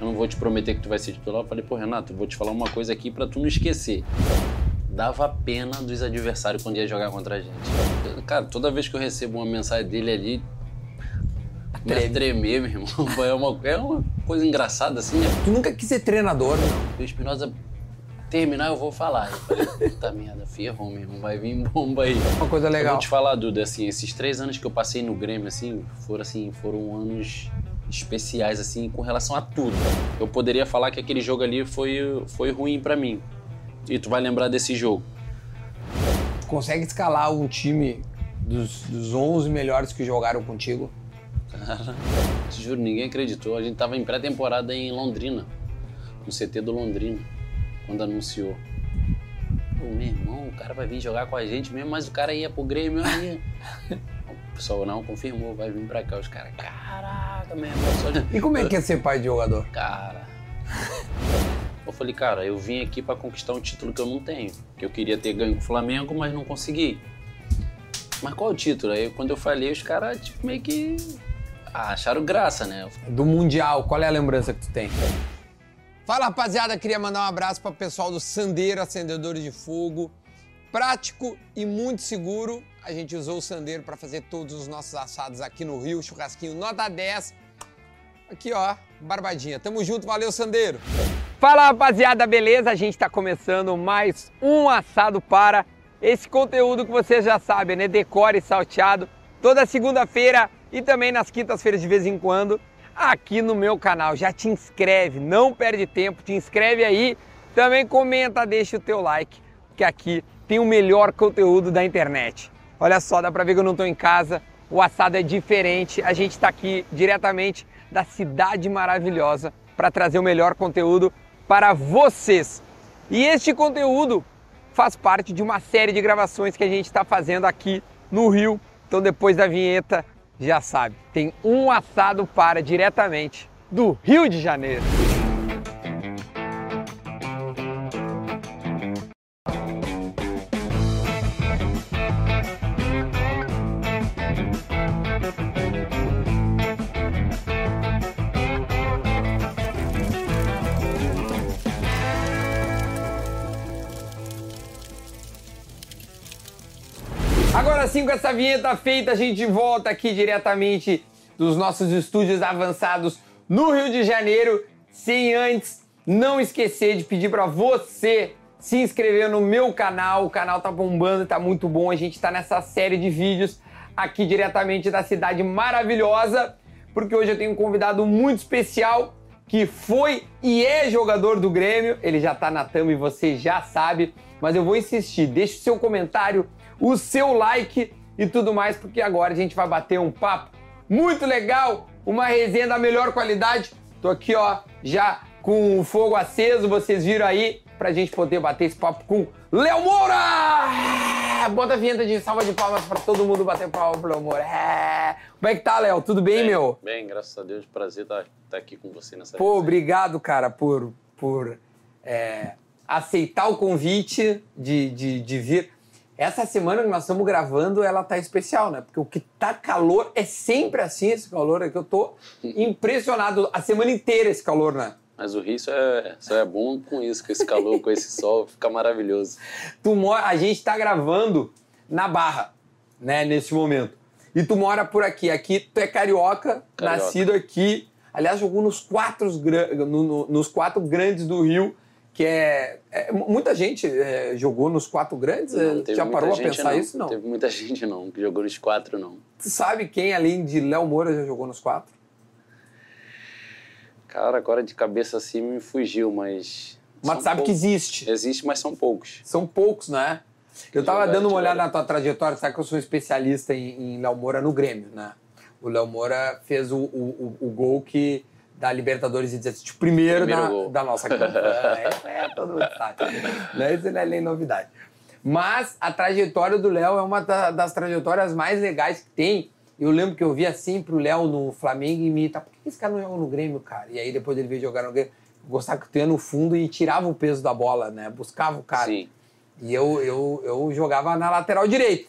Eu não vou te prometer que tu vai ser titular. Eu falei, pô, Renato, vou te falar uma coisa aqui pra tu não esquecer. Dava pena dos adversários quando ia jogar contra a gente. Cara, toda vez que eu recebo uma mensagem dele ali, Treme. tremer, meu irmão. É uma, é uma coisa engraçada assim, né? Tu nunca quis ser treinador, não? O Espinosa terminar, eu vou falar. Eu falei, puta merda, ferrou, meu irmão, vai vir bomba aí. Uma coisa legal. Eu vou te falar, Duda, assim, esses três anos que eu passei no Grêmio, assim, foram, assim, foram anos especiais, assim, com relação a tudo. Eu poderia falar que aquele jogo ali foi, foi ruim para mim. E tu vai lembrar desse jogo. Consegue escalar um time dos, dos 11 melhores que jogaram contigo? Cara, te juro, ninguém acreditou. A gente tava em pré-temporada em Londrina, no CT do Londrina, quando anunciou. Pô, meu irmão, o cara vai vir jogar com a gente mesmo, mas o cara ia pro Grêmio aí. o pessoal não confirmou, vai vir pra cá. Os caras, caraca, meu irmão. Só... E como é que é ser pai de jogador? Cara. Eu falei, cara, eu vim aqui para conquistar um título que eu não tenho. Que eu queria ter ganho com o Flamengo, mas não consegui. Mas qual é o título? Aí quando eu falei, os caras, tipo, meio que ah, acharam graça, né? Do Mundial, qual é a lembrança que tu tem? Fala rapaziada, queria mandar um abraço para o pessoal do Sandeiro Acendedores de Fogo. Prático e muito seguro. A gente usou o Sandeiro para fazer todos os nossos assados aqui no Rio, churrasquinho nota 10. Aqui ó, barbadinha. Tamo junto, valeu Sandeiro. Fala rapaziada, beleza? A gente está começando mais um assado para esse conteúdo que você já sabe, né? Decore salteado. Toda segunda-feira e também nas quintas-feiras de vez em quando aqui no meu canal. Já te inscreve, não perde tempo, te inscreve aí. Também comenta, deixa o teu like, que aqui tem o melhor conteúdo da internet. Olha só, dá pra ver que eu não tô em casa, o assado é diferente. A gente está aqui diretamente da cidade maravilhosa para trazer o melhor conteúdo para vocês. E este conteúdo faz parte de uma série de gravações que a gente está fazendo aqui no Rio. Então, depois da vinheta, já sabe, tem um assado para diretamente do Rio de Janeiro. Agora sim, com essa vinheta feita, a gente volta aqui diretamente dos nossos estúdios avançados no Rio de Janeiro, sem antes não esquecer de pedir para você se inscrever no meu canal. O canal tá bombando, tá muito bom. A gente tá nessa série de vídeos aqui diretamente da cidade maravilhosa, porque hoje eu tenho um convidado muito especial que foi e é jogador do Grêmio. Ele já tá na thumb e você já sabe, mas eu vou insistir. Deixe o seu comentário o seu like e tudo mais, porque agora a gente vai bater um papo muito legal, uma resenha da melhor qualidade. Tô aqui, ó, já com o fogo aceso, vocês viram aí, pra gente poder bater esse papo com Léo Moura! Bota a vinheta de salva de palmas pra todo mundo bater palma pro Léo Moura. É. Como é que tá, Léo? Tudo bem, bem, meu? Bem, graças a Deus, prazer estar tá, tá aqui com você nessa Pô, resenha. obrigado, cara, por, por é, aceitar o convite de, de, de vir. Essa semana que nós estamos gravando, ela tá especial, né? Porque o que tá calor é sempre assim esse calor, é que eu tô impressionado a semana inteira esse calor, né? Mas o Rio só é, só é bom com isso, com esse calor, com esse sol, fica maravilhoso. Tu mora, a gente tá gravando na Barra, né, nesse momento. E tu mora por aqui. Aqui tu é carioca, carioca. nascido aqui. Aliás, jogou nos quatro, no, no, nos quatro grandes do Rio que é, é muita gente é, jogou nos quatro grandes. Não, já parou a pensar não. isso? Não. Teve muita gente não que jogou nos quatro não. Tu sabe quem além de Léo Moura já jogou nos quatro? Cara, agora de cabeça assim me fugiu, mas. Mas sabe poucos. que existe? Existe, mas são poucos. São poucos, né? Eu tava dando uma olhada na tua trajetória, sabe que eu sou especialista em, em Léo Moura no Grêmio, né? O Léo Moura fez o, o, o, o gol que da Libertadores e 17, tipo, primeiro, primeiro da, da, nossa campanha. é, é, todo mundo sabe. Né? Isso não é nem novidade. Mas a trajetória do Léo é uma das trajetórias mais legais que tem. Eu lembro que eu via sempre o Léo no Flamengo e me tá, por que esse cara não joga no Grêmio, cara? E aí depois ele veio jogar no Grêmio, gostava que tu ia no fundo e tirava o peso da bola, né? Buscava o cara. Sim. E eu, eu, eu jogava na lateral direita.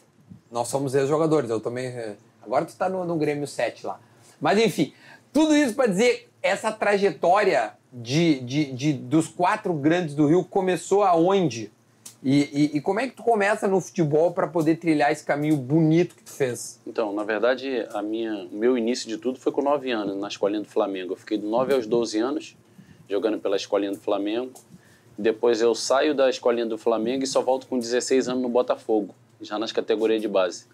Nós somos ex-jogadores, eu também. Eh, agora tu tá no, no Grêmio 7 lá. Mas enfim, tudo isso para dizer essa trajetória de, de, de, dos quatro grandes do Rio começou aonde? E, e, e como é que tu começa no futebol para poder trilhar esse caminho bonito que tu fez? Então, na verdade, a minha, o meu início de tudo foi com 9 anos, na escolinha do Flamengo. Eu fiquei de 9 aos 12 anos jogando pela escolinha do Flamengo. Depois eu saio da escolinha do Flamengo e só volto com 16 anos no Botafogo, já nas categorias de base.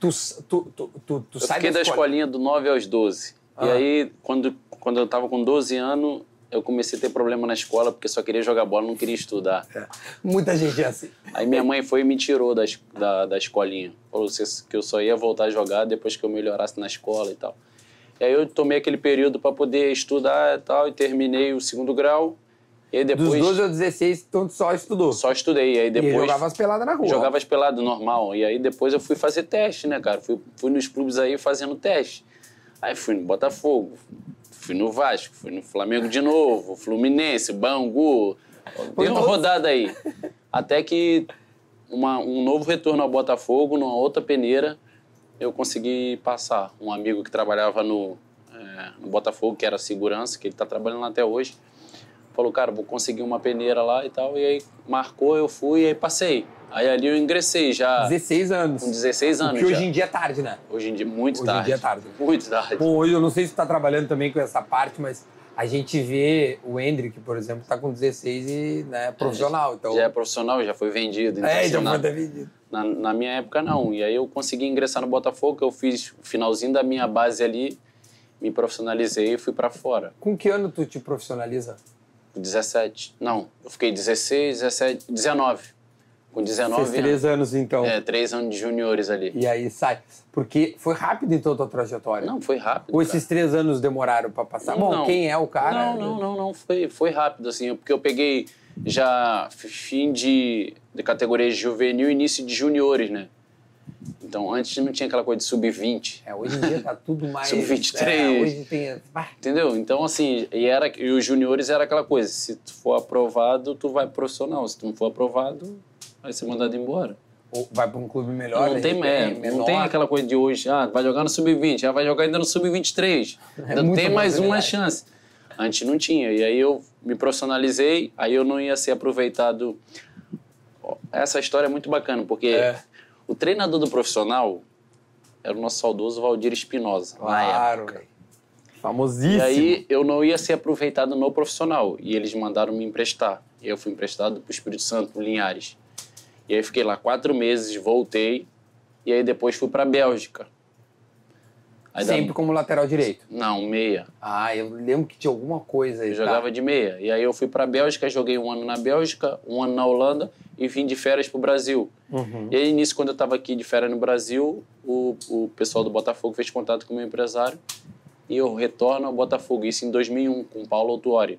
Tu, tu, tu, tu, tu eu sai fiquei da escolinha do 9 aos 12. Ah. E aí, quando, quando eu estava com 12 anos, eu comecei a ter problema na escola porque só queria jogar bola, não queria estudar. É. Muita gente é assim. Aí minha mãe foi e me tirou da, da, da escolinha. Falou que eu só ia voltar a jogar depois que eu melhorasse na escola e tal. E aí eu tomei aquele período para poder estudar e tal, e terminei o segundo grau. E aí depois, Dos 12 aos 16, então só estudou? Só estudei. E aí depois, e jogava as peladas na rua? Jogava as peladas normal. E aí depois eu fui fazer teste, né, cara? Fui, fui nos clubes aí fazendo teste. Aí fui no Botafogo, fui no Vasco, fui no Flamengo de novo, Fluminense, Bangu. Dei uma rodada aí. Até que uma, um novo retorno ao Botafogo, numa outra peneira, eu consegui passar. Um amigo que trabalhava no, é, no Botafogo, que era segurança, que ele está trabalhando lá até hoje, falou, cara, vou conseguir uma peneira lá e tal. E aí marcou, eu fui e aí passei. Aí ali eu ingressei já. 16 anos. Com 16 anos. Que hoje em dia é tarde, né? Hoje em dia, muito hoje tarde. Hoje em dia é tarde. Muito tarde. Bom, hoje eu não sei se tu tá trabalhando também com essa parte, mas a gente vê o Hendrick, por exemplo, tá com 16 e né, é profissional. Então... Já é profissional, já foi vendido. Então, é, já foi vendido. Na, na, minha época, não. E aí eu consegui ingressar no Botafogo, eu fiz o finalzinho da minha base ali, me profissionalizei e fui para fora. Com que ano tu te profissionaliza? 17. Não, eu fiquei 16, 17, 19. Com 19 Fez três anos, então. É, três anos de juniores ali. E aí sai. Porque foi rápido, então, a tua trajetória? Não, foi rápido. Ou esses três anos demoraram para passar? Não, Bom, quem é o cara? Não, não, não, não. Foi, foi rápido, assim. Porque eu peguei já fim de, de categoria juvenil início de juniores, né? Então, antes não tinha aquela coisa de sub-20. É, hoje em dia tá tudo mais... sub-23. É, hoje tem... Entendeu? Então, assim, e, era, e os juniores era aquela coisa, se tu for aprovado, tu vai profissional. Se tu não for aprovado, vai ser mandado embora. Ou vai para um clube melhor, não tem, é, não tem aquela coisa de hoje, ah, vai jogar no sub-20, já vai jogar ainda no sub-23. É ainda tem mais uma chance. Antes não tinha. E aí eu me profissionalizei, aí eu não ia ser aproveitado. Essa história é muito bacana, porque é. o treinador do profissional era o nosso saudoso Valdir Espinosa. Claro, famosíssimo. E aí eu não ia ser aproveitado no profissional. E eles mandaram me emprestar. E eu fui emprestado para o Espírito Santo, Linhares. E aí fiquei lá quatro meses, voltei. E aí depois fui para Bélgica. Aí Sempre como lateral direito? Não, meia. Ah, eu lembro que tinha alguma coisa aí. Eu tá? jogava de meia. E aí eu fui para Bélgica, joguei um ano na Bélgica, um ano na Holanda e vim de férias para o Brasil. Uhum. E aí, nisso, quando eu estava aqui de férias no Brasil, o, o pessoal do Botafogo fez contato com o meu empresário e eu retorno ao Botafogo. Isso em 2001, com o Paulo Autuori.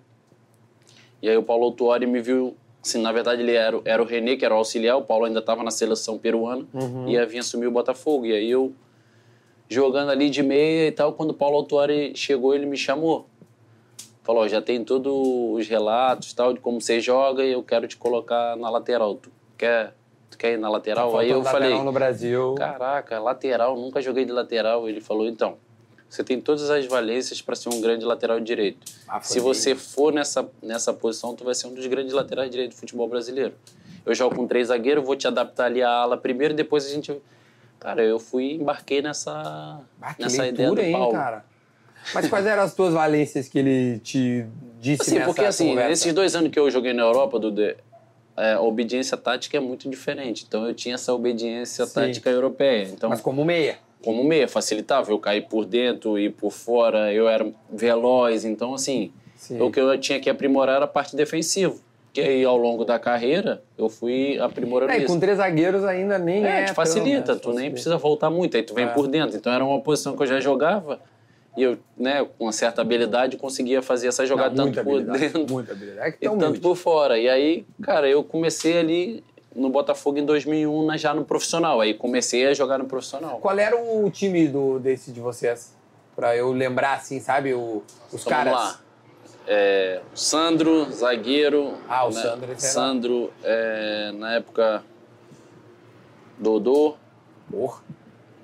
E aí o Paulo Autuori me viu Assim, na verdade, ele era, era o René, que era o auxiliar, o Paulo ainda estava na seleção peruana uhum. e ia vir assumir o Botafogo. E aí eu, jogando ali de meia e tal, quando o Paulo Autuori chegou, ele me chamou. Falou, já tem todos os relatos tal de como você joga e eu quero te colocar na lateral. Tu quer, tu quer ir na lateral? Tá aí eu lateral falei, no Brasil. caraca, lateral, nunca joguei de lateral. Ele falou, então, você tem todas as valências para ser um grande lateral direito. Ah, Se você for nessa, nessa posição, tu vai ser um dos grandes laterais direitos do futebol brasileiro. Eu jogo com três zagueiros, vou te adaptar ali a ala primeiro, depois a gente... Cara, eu fui embarquei nessa, ah, nessa leitura, ideia do Paulo. Hein, cara? Mas quais eram as tuas valências que ele te disse assim, nessa porque assim, conversa? nesses dois anos que eu joguei na Europa, do é, a obediência tática é muito diferente. Então eu tinha essa obediência Sim. tática europeia. Então, Mas como meia? Como meia, facilitava eu cair por dentro e por fora, eu era veloz, então assim, Sim. o que eu tinha que aprimorar era a parte defensiva. Que aí ao longo da carreira eu fui aprimorando é, isso. com três zagueiros ainda nem é. É, te facilita, tu facilita. nem precisa voltar muito, aí tu vem é. por dentro. Então era uma posição que eu já jogava e eu, né, com uma certa habilidade conseguia fazer essa jogada Não, tanto por dentro. É e tanto por fora. E aí, cara, eu comecei ali no Botafogo em 2001, já no profissional. Aí comecei a jogar no profissional. Qual era o time do, desse de vocês? Pra eu lembrar, assim, sabe, o, os então, caras. Vamos lá. É, Sandro, zagueiro. Ah, o né? Sandro. Esse Sandro, é, na época, Dodô. Porra.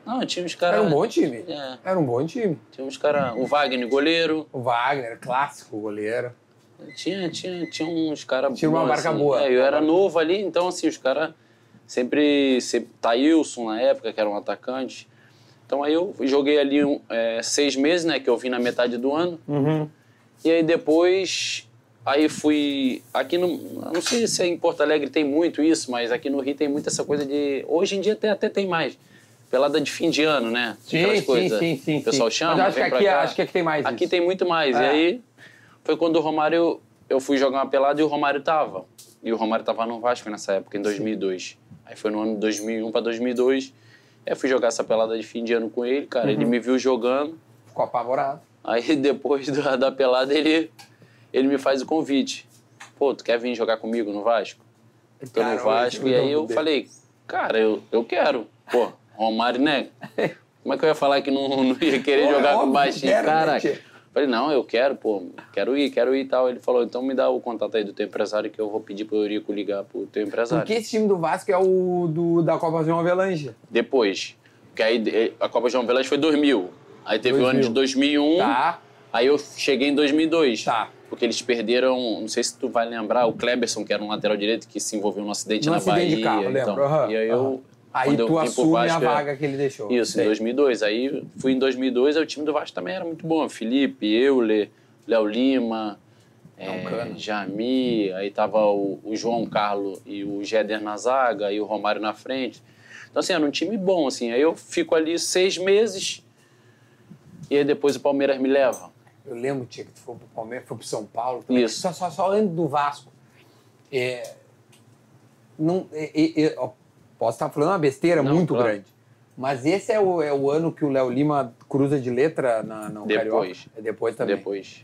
Não, tinha uns caras... Era um bom time. É. Era um bom time. Tinha uns caras... O Wagner, goleiro. O Wagner, clássico goleiro. Tinha, tinha, tinha uns caras Tinha uma marca assim. boa. É, eu era novo ali, então assim, os caras sempre, sempre. Thailson na época, que era um atacante. Então aí eu joguei ali um, é, seis meses, né? Que eu vim na metade do ano. Uhum. E aí depois. Aí fui. Aqui no. Não sei se em Porto Alegre tem muito isso, mas aqui no Rio tem muito essa coisa de. Hoje em dia até, até tem mais. Pelada de fim de ano, né? Sim, Aquelas sim, coisas. sim, sim, O pessoal sim. chama. Mas eu acho vem que pra aqui- cá. acho que aqui tem mais Aqui isso. tem muito mais. É. E aí foi quando o Romário. Eu fui jogar uma pelada e o Romário tava. E o Romário tava no Vasco nessa época, em 2002. Aí foi no ano de 2001 para 2002. Aí eu fui jogar essa pelada de fim de ano com ele, cara. Uhum. Ele me viu jogando. Ficou apavorado. Aí depois da, da pelada ele, ele me faz o convite. Pô, tu quer vir jogar comigo no Vasco? Tô no Vasco. E aí eu falei, cara, eu, eu quero. Pô, Romário, né? Como é que eu ia falar que não, não ia querer é jogar com que baixinho? né, Caraca. Falei, não, eu quero, pô, quero ir, quero ir e tal. Ele falou, então me dá o contato aí do teu empresário que eu vou pedir pro Eurico ligar pro teu empresário. Porque esse time do Vasco é o do, da Copa João Avelange. Depois. Porque aí eh, a Copa João Velas foi 2000. Aí teve o ano de 2001. Tá, Aí eu cheguei em 2002. tá. Porque eles perderam, não sei se tu vai lembrar, o Kleberson, que era um lateral direito que se envolveu num acidente No na acidente Bahia. de carro, lembro. então. aham, E aí aham. eu. Aí tu assume a Vasco, é- vaga que ele deixou. Isso, em Sei. 2002. Aí fui em 2002, aí o time do Vasco também era muito bom. Felipe, Euler, Léo Lima, é, cano. Jami, aí tava o, o João Carlos e o Géder na zaga e o Romário na frente. Então, assim, era um time bom, assim. Aí eu fico ali seis meses e aí depois o Palmeiras me leva. Eu lembro, tia, que tu foi pro Palmeiras, foi pro São Paulo. também. Isso. Só, só, só antes do Vasco. É, não, é, é, é, posso estar falando uma besteira Não, muito claro. grande. Mas esse é o, é o ano que o Léo Lima cruza de letra na, no Depois. Carioca? É depois também. Depois.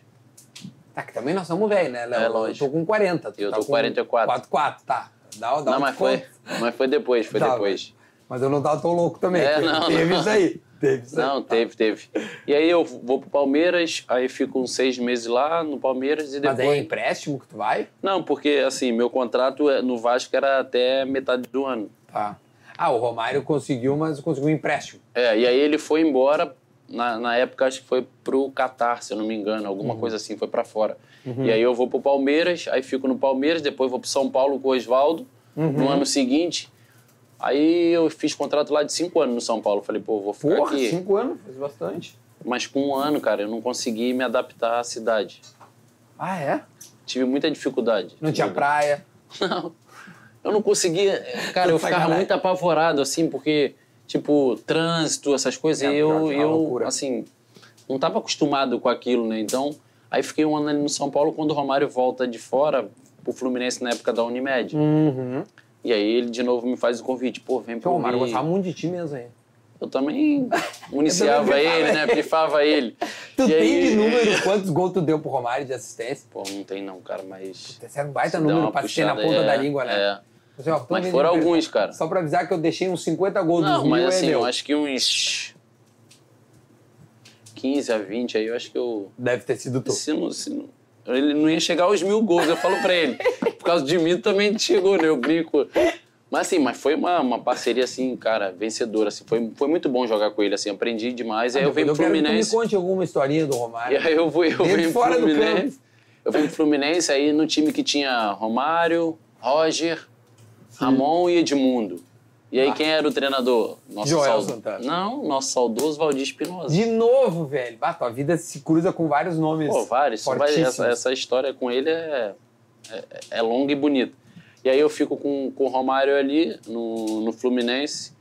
Tá, que também nós somos velhos, né, Léo? É, lógico. Eu tô com 40. tu Eu tá tô com 44. 44, tá. Dá, dá Não, um mas foi, mas foi depois, foi Tá, depois. Mas eu não tava tão louco também. É, teve, não, teve não. isso aí. Teve isso Não, aí. teve, teve. E aí eu vou pro Palmeiras, aí fico uns seis meses lá no Palmeiras e Mas depois... é empréstimo que tu vai? Não, porque assim, meu contrato é- no Vasco era até metade do ano. Tá. Ah, o Romário conseguiu, mas conseguiu um empréstimo. É, e aí ele foi embora, na, na época acho que foi pro Catar, se eu não me engano, alguma Uhum. coisa assim, foi pra fora. E aí eu vou pro Palmeiras, aí fico no Palmeiras, depois vou pro São Paulo com o Oswaldo, Uhum. no ano seguinte. Aí eu fiz contrato lá de cinco anos no São Paulo. Falei, pô, vou ficar Porra, aqui. cinco anos, fez bastante. Mas com um ano, cara, eu não consegui me adaptar à cidade. Ah, é? Tive muita dificuldade. Não tinha praia. Não. Eu não conseguia. Cara, eu ficava muito apavorado, assim, porque, tipo, trânsito, essas coisas, É, e eu, é eu loucura. assim, não estava acostumado com aquilo, né? Então, aí fiquei um ano ali no São Paulo quando o Romário volta de fora pro Fluminense na época da Unimed. Uhum. E aí ele de novo me faz o convite, pô, vem pro o Romário Rio. gostava muito de ti mesmo, hein? Eu também municiava ele, né? Pifava ele. Tu E tem aí- de número quantos gols tu deu pro Romário de assistência? Pô, não tem não, cara, mas... Esse era um baita número pra ter na ponta é, da língua, né? É. Assim, ó, Mas foram aí, alguns, cara. Só pra avisar que eu deixei uns 50 gols do Não, Rio, mas é assim, meu. eu acho que uns 15 a 20 aí, eu acho que eu. Deve ter sido tu. Se não, se não- ele não ia chegar aos mil gols, eu falo pra ele. Por causa de mim também chegou, né? Eu brinco. Mas assim, mas foi uma, uma parceria assim, cara, vencedora. Assim, foi, foi muito bom jogar com ele, assim, aprendi demais. Aí eu venho pro quero que Fluminense. me conte alguma historinha do E Romário. aí eu, vou, eu e venho pro do Fluminense. Eu venho pro Fluminense, aí no time que tinha Romário, Roger, Ramon e Edmundo. E aí quem era o treinador? Nosso Joel Santana. Não, nosso saudoso Valdir Espinosa. De novo, velho. Ah, tua vida se cruza com vários nomes Pô, vários. Vai- essa, essa história com ele é, é, é longa e bonita. E aí eu fico com, com o Romário ali no, no Fluminense.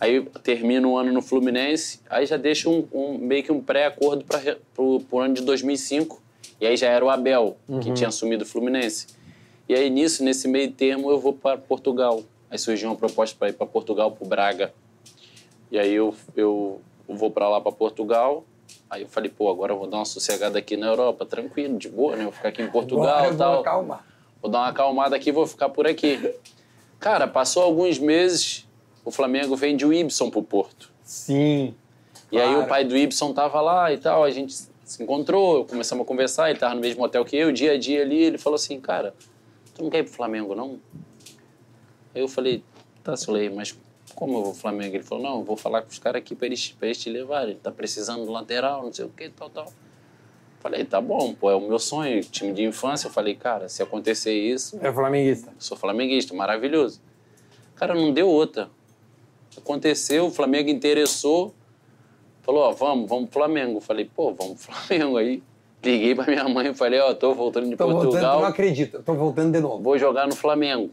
Aí termino o ano no Fluminense. Aí já deixo um, um- meio que um pré-acordo para o ano de 2005. E aí já era o Abel, que tinha assumido o Fluminense. E aí nisso, nesse meio termo, eu vou para Portugal. Aí surgiu uma proposta para ir para Portugal, para Braga. E aí eu, eu vou para lá, para Portugal. Aí eu falei, pô, agora eu vou dar uma sossegada aqui na Europa, tranquilo, de boa, né? Eu vou ficar aqui em Portugal e tal. acalmar. Vou dar uma acalmada aqui, vou ficar por aqui. Cara, passou alguns meses, o Flamengo vende o Ibson pro Porto. Sim. E aí Claro. o pai do Ibson tava lá e tal, a gente se encontrou, começamos a conversar, ele tava no mesmo hotel que eu, dia a dia ali, ele falou assim, cara, tu não quer ir pro Flamengo, não? Aí eu falei, tá, Soleil, mas como eu vou pro Flamengo? Ele falou, não, eu vou falar com os caras aqui pra eles, pra eles te levarem, ele tá precisando do lateral, não sei o que, tal, tal. Falei, tá bom, pô, é o meu sonho, time de infância. Eu falei, cara, se acontecer isso, É flamenguista. sou flamenguista, maravilhoso. Cara, não deu outra. Aconteceu, o Flamengo interessou. Falou, ó, vamos, vamos pro Flamengo. Falei, pô, vamos pro Flamengo aí. Liguei pra minha mãe e falei, ó, tô voltando de Tô voltando, Portugal, não acredito. Tô voltando de novo. vou jogar no Flamengo.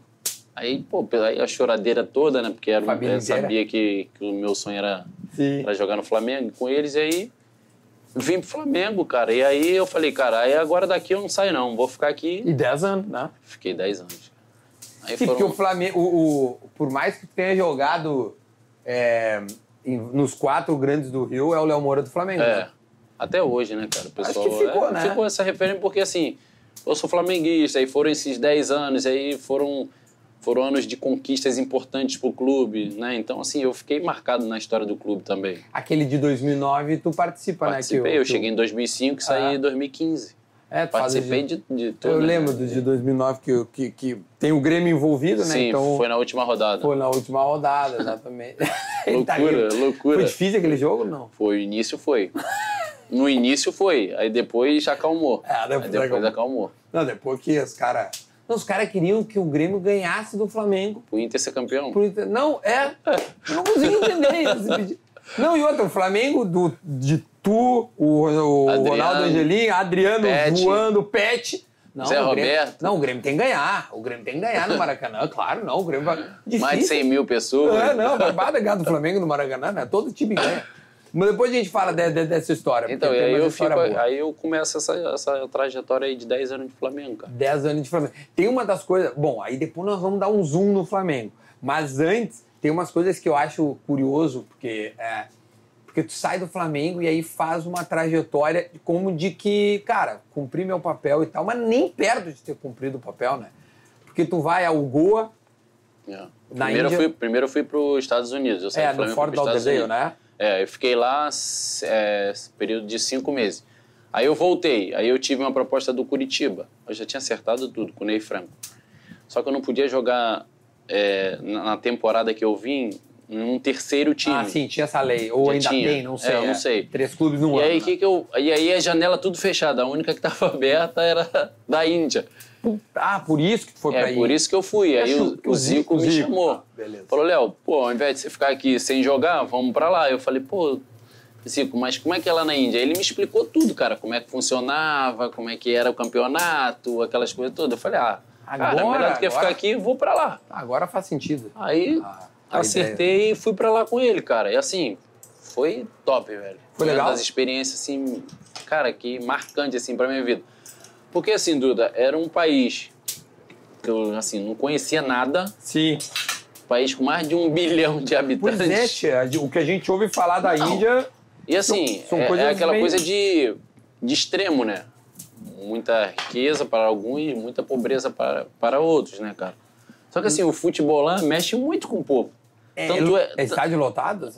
Aí, pô, aí a choradeira toda, né? Porque era, eu sabia que, que o meu sonho era, Sim. era jogar no Flamengo com eles. E aí, vim pro Flamengo, cara. E aí eu falei, cara, aí agora daqui eu não saio não, vou ficar aqui. E 10 anos, né? Fiquei 10 anos. Aí Sim, foram... porque o Flamengo, o, o- por mais que tenha jogado é, nos quatro grandes do Rio, é o Léo Moura do Flamengo. É, né? Até hoje, né, cara? O pessoal, que ficou, é, né? Ficou essa referência porque, assim, eu sou flamenguista, aí foram esses 10 anos, aí foram, foram anos de conquistas importantes pro clube, né? Então, assim, eu fiquei marcado na história do clube também. Aquele de 2009, tu participa, Participei, né? o- eu o- cheguei em 2005 e saí Ah. em 2015. É, Participei de... de, de tudo. Eu né? lembro de 2009 que, que, que tem o Grêmio envolvido, né? Sim, então foi na última rodada. foi na última rodada, exatamente. Ele tá Loucura, loucura. Foi difícil aquele jogo, não? Foi, o início foi. No início foi, aí depois acalmou. É, depois aí depois acalmou. acalmou. Não, depois que os caras... Os caras queriam que o Grêmio ganhasse do Flamengo. O Inter ser campeão. Por inter- Não, é. Eu não consigo entender isso. Não, e outra, o Flamengo do, de tu, o, o Adriano, Ronaldo Angelim, Adriano Pet. voando, Pet. Não, Zé o Grêmio- Roberto. Não, o Grêmio tem que ganhar. O Grêmio tem que ganhar no Maracanã. Claro, não. O Grêmio vai. Difícil. Mais de 100 mil pessoas. É, não, barbada ganhar do Flamengo no Maracanã, né? Todo time ganha. Mas depois a gente fala de- de- dessa história. Então, aí eu, fico, história boa. aí eu começo essa, essa trajetória aí de 10 anos de Flamengo, cara. 10 anos de Flamengo. Tem uma das coisas. Bom, aí depois nós vamos dar um zoom no Flamengo. Mas antes, tem umas coisas que eu acho curioso, porque. É, porque tu sai do Flamengo e aí faz uma trajetória como de que, cara, cumpri meu papel e tal, mas nem perto de ter cumprido o papel, né? Porque tu vai ao Goa, É. Na Primeiro, Índia- eu fui, primeiro eu fui para os Estados Unidos. Eu saí é, do Flamengo Lauderdale, Unidos. né? É, eu fiquei lá é, período de cinco meses. Aí eu voltei, aí eu tive uma proposta do Curitiba. Eu já tinha acertado tudo com o Ney Franco. Só que eu não podia jogar é, na temporada que eu vim num terceiro time. Ah, sim, tinha essa lei. Ou Já ainda tinha. tem, não sei. É, eu não sei. Três clubes no E ano. aí, né? que que eu, e aí a janela tudo fechada. A única que estava aberta era da Índia. Ah, por isso que tu foi pra É aí. por isso que eu fui. Aí Acho o, que o Zico me Zico. chamou. Ah, beleza. Falou, Léo, pô, ao invés de você ficar aqui sem jogar, vamos pra lá. Eu falei, pô, Zico, mas como é que é lá na Índia? Ele me explicou tudo, cara, como é que funcionava, como é que era o campeonato, aquelas coisas todas. Eu falei, ah, cara, Agora, melhor do que agora- ficar aqui, vou pra lá. Agora faz sentido. Aí Ah, a acertei e fui pra lá com ele, cara. E assim, foi top, velho. Foi legal? Uma das experiências, assim, cara, que marcante, assim, pra minha vida. Porque, assim, Duda, era um país que eu, assim, não conhecia nada. Sim. País com mais de um bilhão de habitantes. Pois é, tia, o que a gente ouve falar da Não. Índia. E assim, São- são é, é aquela bem- coisa de, de extremo, né? Muita riqueza para alguns, muita pobreza para, para outros, né, cara? Só que assim, o futebol lá mexe muito com o povo. Tanto é, é estádio lotado?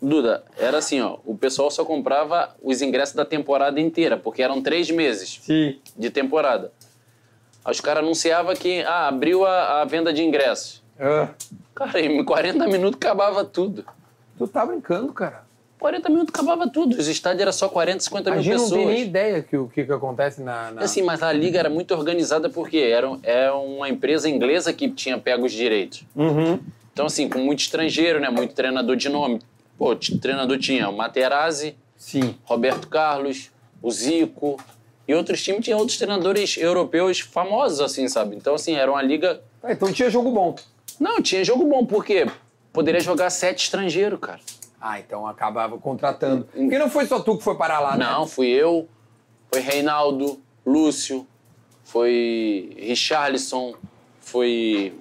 Duda, era assim, ó, o pessoal só comprava os ingressos da temporada inteira, porque eram três meses Sim. de temporada. Aí os caras anunciavam que, ah, abriu a, a venda de ingressos. Ah, Cara, em 40 minutos acabava tudo. tu tá brincando, cara. 40 minutos acabava tudo. Os estádios eram só 40, 50 A mil gente não pessoas. tem nem ideia que o que, que acontece na. na- Assim, mas a liga era muito organizada porque era, é uma empresa inglesa que tinha pego os direitos. Uhum. Então, assim, com muito estrangeiro, né? Muito treinador de nome. Pô, treinador tinha o Materazzi, Sim. Roberto Carlos, o Zico. E outros times tinham outros treinadores europeus famosos, assim, sabe? Então, assim, era uma liga... Ah, então tinha jogo bom. Não, tinha jogo bom, porque poderia jogar sete estrangeiros, cara. Ah, então acabava contratando. Porque não foi só tu que foi parar lá, né? Não, fui eu, foi Reinaldo, Lúcio, foi Richarlison, foi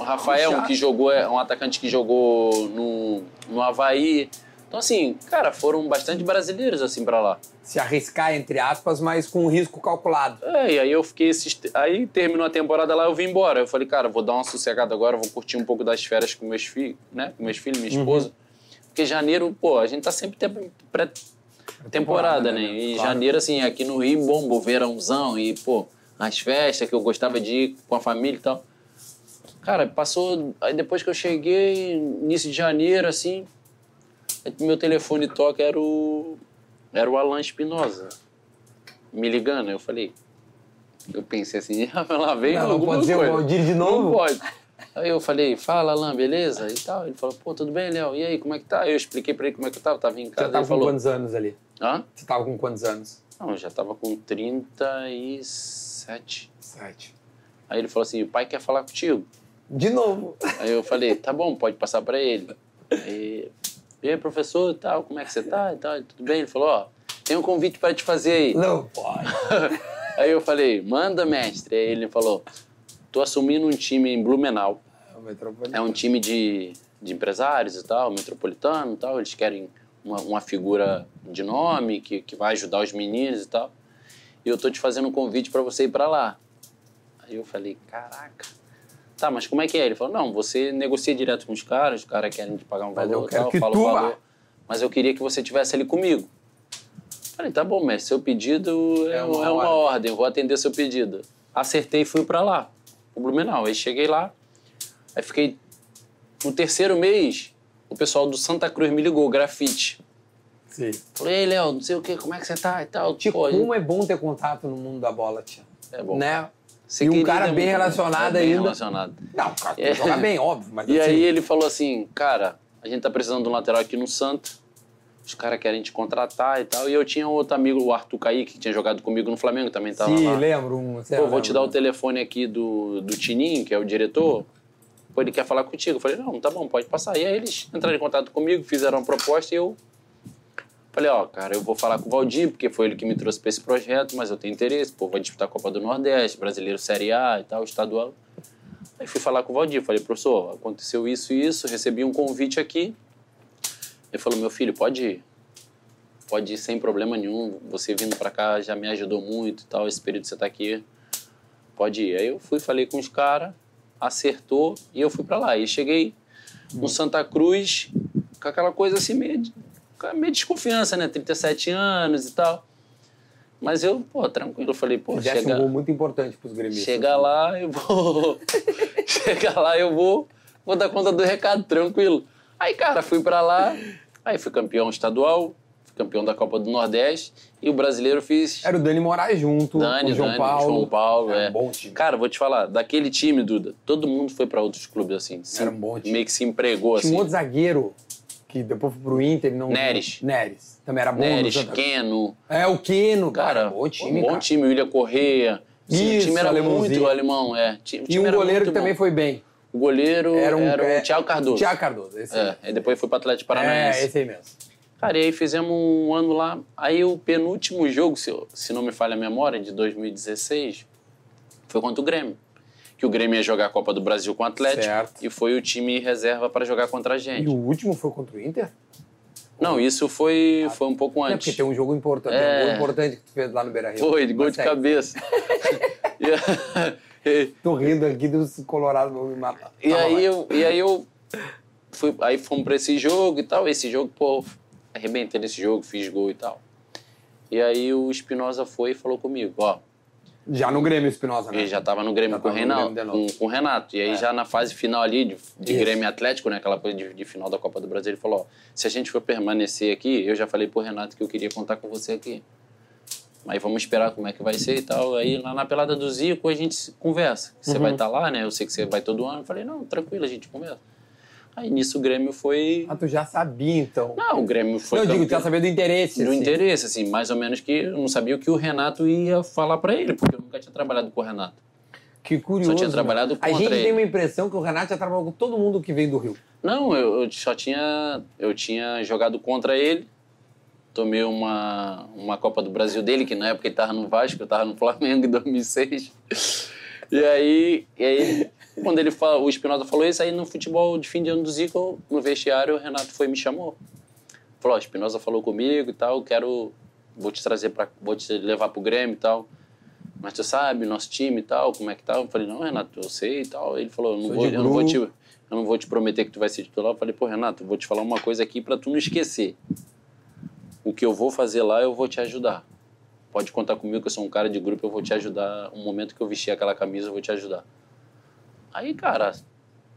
o Rafael, que jogou, é um atacante que jogou no, no Havaí. Então, assim, cara, foram bastante brasileiros, assim, pra lá. Se arriscar, entre aspas, mas com risco calculado. É, e aí eu fiquei. Aí terminou a temporada lá, eu vim embora. Eu falei, cara, vou dar uma sossegada agora, vou curtir um pouco das férias com meus filhos, né? Com meus filhos, minha esposa. Porque janeiro, pô, a gente tá sempre tem- pré-temporada, né? E Claro. janeiro, assim, aqui no Rio, bomba, verãozão e, pô, as festas que eu gostava de ir com a família e tal. Cara, passou. Aí depois que eu cheguei, início de janeiro, assim, meu telefone toca, era o. Era o Alan Espinosa. me ligando. Eu falei, eu pensei assim, lá vem Não, alguma pode ser o coisa. Valdir de novo? Não pode. Aí eu falei, fala, Alan, beleza? E tal. Ele falou, pô, tudo bem, Léo? E aí, como é que tá? Eu expliquei pra ele como é que eu tava. Tava em Você casa. tava ele com falou, quantos anos ali? hã? Você tava com quantos anos? Não, eu já tava com 37. Sete. Aí ele falou assim, o pai quer falar contigo. De novo. Aí eu falei, tá bom, pode passar pra ele. Aí, e aí, professor, tal, como é que você tá? E tal, tudo bem? Ele falou, ó, tem um convite pra te fazer aí. Não pode. Aí eu falei, manda, mestre. Aí ele falou, tô assumindo um time em Blumenau. É. É um time de, de empresários e tal, metropolitano e tal. Eles querem uma, uma figura de nome que, que vai ajudar os meninos e tal. E eu tô te fazendo um convite para você ir para lá. Aí eu falei, caraca. Tá, mas como é que é? Ele falou, não, você negocia direto com os caras, os caras querem te pagar um valor eu e quero tal, que fala tu o vá. valor. Mas eu queria que você tivesse ali comigo. Falei, tá bom, mestre, seu pedido é, É uma, é uma ordem. eu vou atender seu pedido. Acertei e fui para lá, o Blumenau. Aí cheguei lá, aí fiquei no terceiro mês, o pessoal do Santa Cruz me ligou, grafite. Sim. Falei, ei, Léo, não sei o quê, como é que você tá e tal. Tipo, Pô, como é bom ter contato no mundo da bola, tia. É bom. Né? Você e um cara bem muito- relacionado bem ainda. relacionado. Não, cara, É. joga bem, óbvio. Mas E assim, aí ele falou assim, cara, a gente tá precisando de um lateral aqui no Santa. Os caras querem te contratar e tal. E eu tinha outro amigo, o Arthur Kaique, que tinha jogado comigo no Flamengo, também tava Sim, lá. lembro. Um, Pô, vou lembra, te dar o telefone aqui do, do Tininho, que é o diretor. Pô, ele quer falar contigo. Eu falei, não, tá bom, pode passar. E aí eles entraram em contato comigo, fizeram uma proposta e eu falei, ó, cara, eu vou falar com o Valdir, porque foi ele que me trouxe pra esse projeto, mas eu tenho interesse, pô, vou disputar a Copa do Nordeste, Brasileiro Série A e tal, estadual. Aí fui falar com o Valdir, falei, professor, aconteceu isso e isso, recebi um convite aqui. Ele falou, meu filho, pode ir. Pode ir sem problema nenhum. Você vindo pra cá já me ajudou muito e tal. Esse período que você tá aqui, pode ir. Aí eu fui, falei com os caras, acertou e eu fui pra lá. E cheguei no Santa Cruz com aquela coisa assim, meio, meio desconfiança, né? 37 anos e tal. Mas eu, pô, tranquilo. Eu falei, pô, chega, um gol muito importante pros gremistas. chega lá, eu vou. chega lá, eu vou. Vou dar conta do recado, tranquilo. Aí, cara, fui pra lá. Aí fui campeão estadual, fui campeão da Copa do Nordeste. E o brasileiro fiz. Era o Dani Moraes junto, Dani, o João Dani, Paulo. João Paulo, é. um bom time. Cara, vou te falar, daquele time, Duda, todo mundo foi pra outros clubes assim. Era um bom time. Meio que se empregou Tinha assim. um outro zagueiro que depois foi pro Inter. Não, Neres. Neres. Também era bom. Neres, Keno. É, o Keno, cara. Cara, bom time, bom cara. time, William Correia. Sim, Isso, o time era muito alemão, é. Time E um era goleiro que também foi bem. O goleiro era, Era um o é, Thiago Cardoso. Thiago Cardoso, esse. É, aí depois foi pro Atlético É, Paranaense. esse aí mesmo. Cara, e aí fizemos um ano lá. Aí o penúltimo jogo, se, se não me falha a memória, de 2016, foi contra o Grêmio. Que o Grêmio ia jogar a Copa do Brasil com o Atlético. Certo. E foi o time reserva para jogar contra a gente. E o último foi contra o Inter? Não, isso foi, foi um pouco É, antes. porque tem um jogo importante, tem um É. gol importante que tu fez lá no Beira-Rio. Foi, de gol de segue. cabeça. e, Tô rindo aqui dos colorados vão me matar. e aí eu, e aí eu fui, aí fomos pra esse jogo e tal. Esse jogo, pô, arrebentei nesse jogo, fiz gol e tal. E aí o Espinosa foi e falou comigo, ó, Já no Grêmio Espinosa, né? Ele já tava no Grêmio Já com o novo. com, com o Renato. E aí, É. já na fase final ali de, de. Grêmio Atlético, né? Aquela coisa de, de final da Copa do Brasil, ele falou: ó, se a gente for permanecer aqui, eu já falei pro Renato que eu queria contar com você aqui. Mas vamos esperar como é que vai ser e tal. Aí lá na pelada do Zico a gente conversa. Você Uhum. vai estar lá, né? Eu sei que você vai todo ano. Eu falei: não, tranquilo, a gente conversa. Aí nisso o Grêmio foi. Ah, tu já sabia, então. Não, o Grêmio foi. Não, eu digo, tu já sabia do interesse. do assim. interesse, assim, mais ou menos que eu não sabia o que o Renato ia falar pra ele, porque eu nunca tinha trabalhado com o Renato. Que curioso. Só tinha né? trabalhado A contra gente ele. tem uma impressão que o Renato já trabalhou com todo mundo que veio do Rio. Não, eu, eu só tinha. Eu tinha jogado contra ele. Tomei uma, uma Copa do Brasil dele, que na época ele tava no Vasco, eu tava no Flamengo em 2006. E aí, e aí quando ele fala, o Espinosa falou isso, aí no futebol de fim de ano do Zico, no vestiário, o Renato foi e me chamou. Falou, ó, o Espinosa falou comigo e tal, quero. Vou te trazer para Vou te levar pro Grêmio e tal. Mas tu sabe, nosso time e tal, como é que tá? Eu falei, não, Renato, eu sei e tal. Ele falou, eu não, vou, eu não vou te eu não vou te prometer que tu vai ser titular. Eu falei, pô, Renato, vou te falar uma coisa aqui para tu não esquecer. O que eu vou fazer lá, eu vou te ajudar. Pode contar comigo que eu sou um cara de grupo, eu vou te ajudar. O momento que eu vestir aquela camisa, eu vou te ajudar. Aí, cara,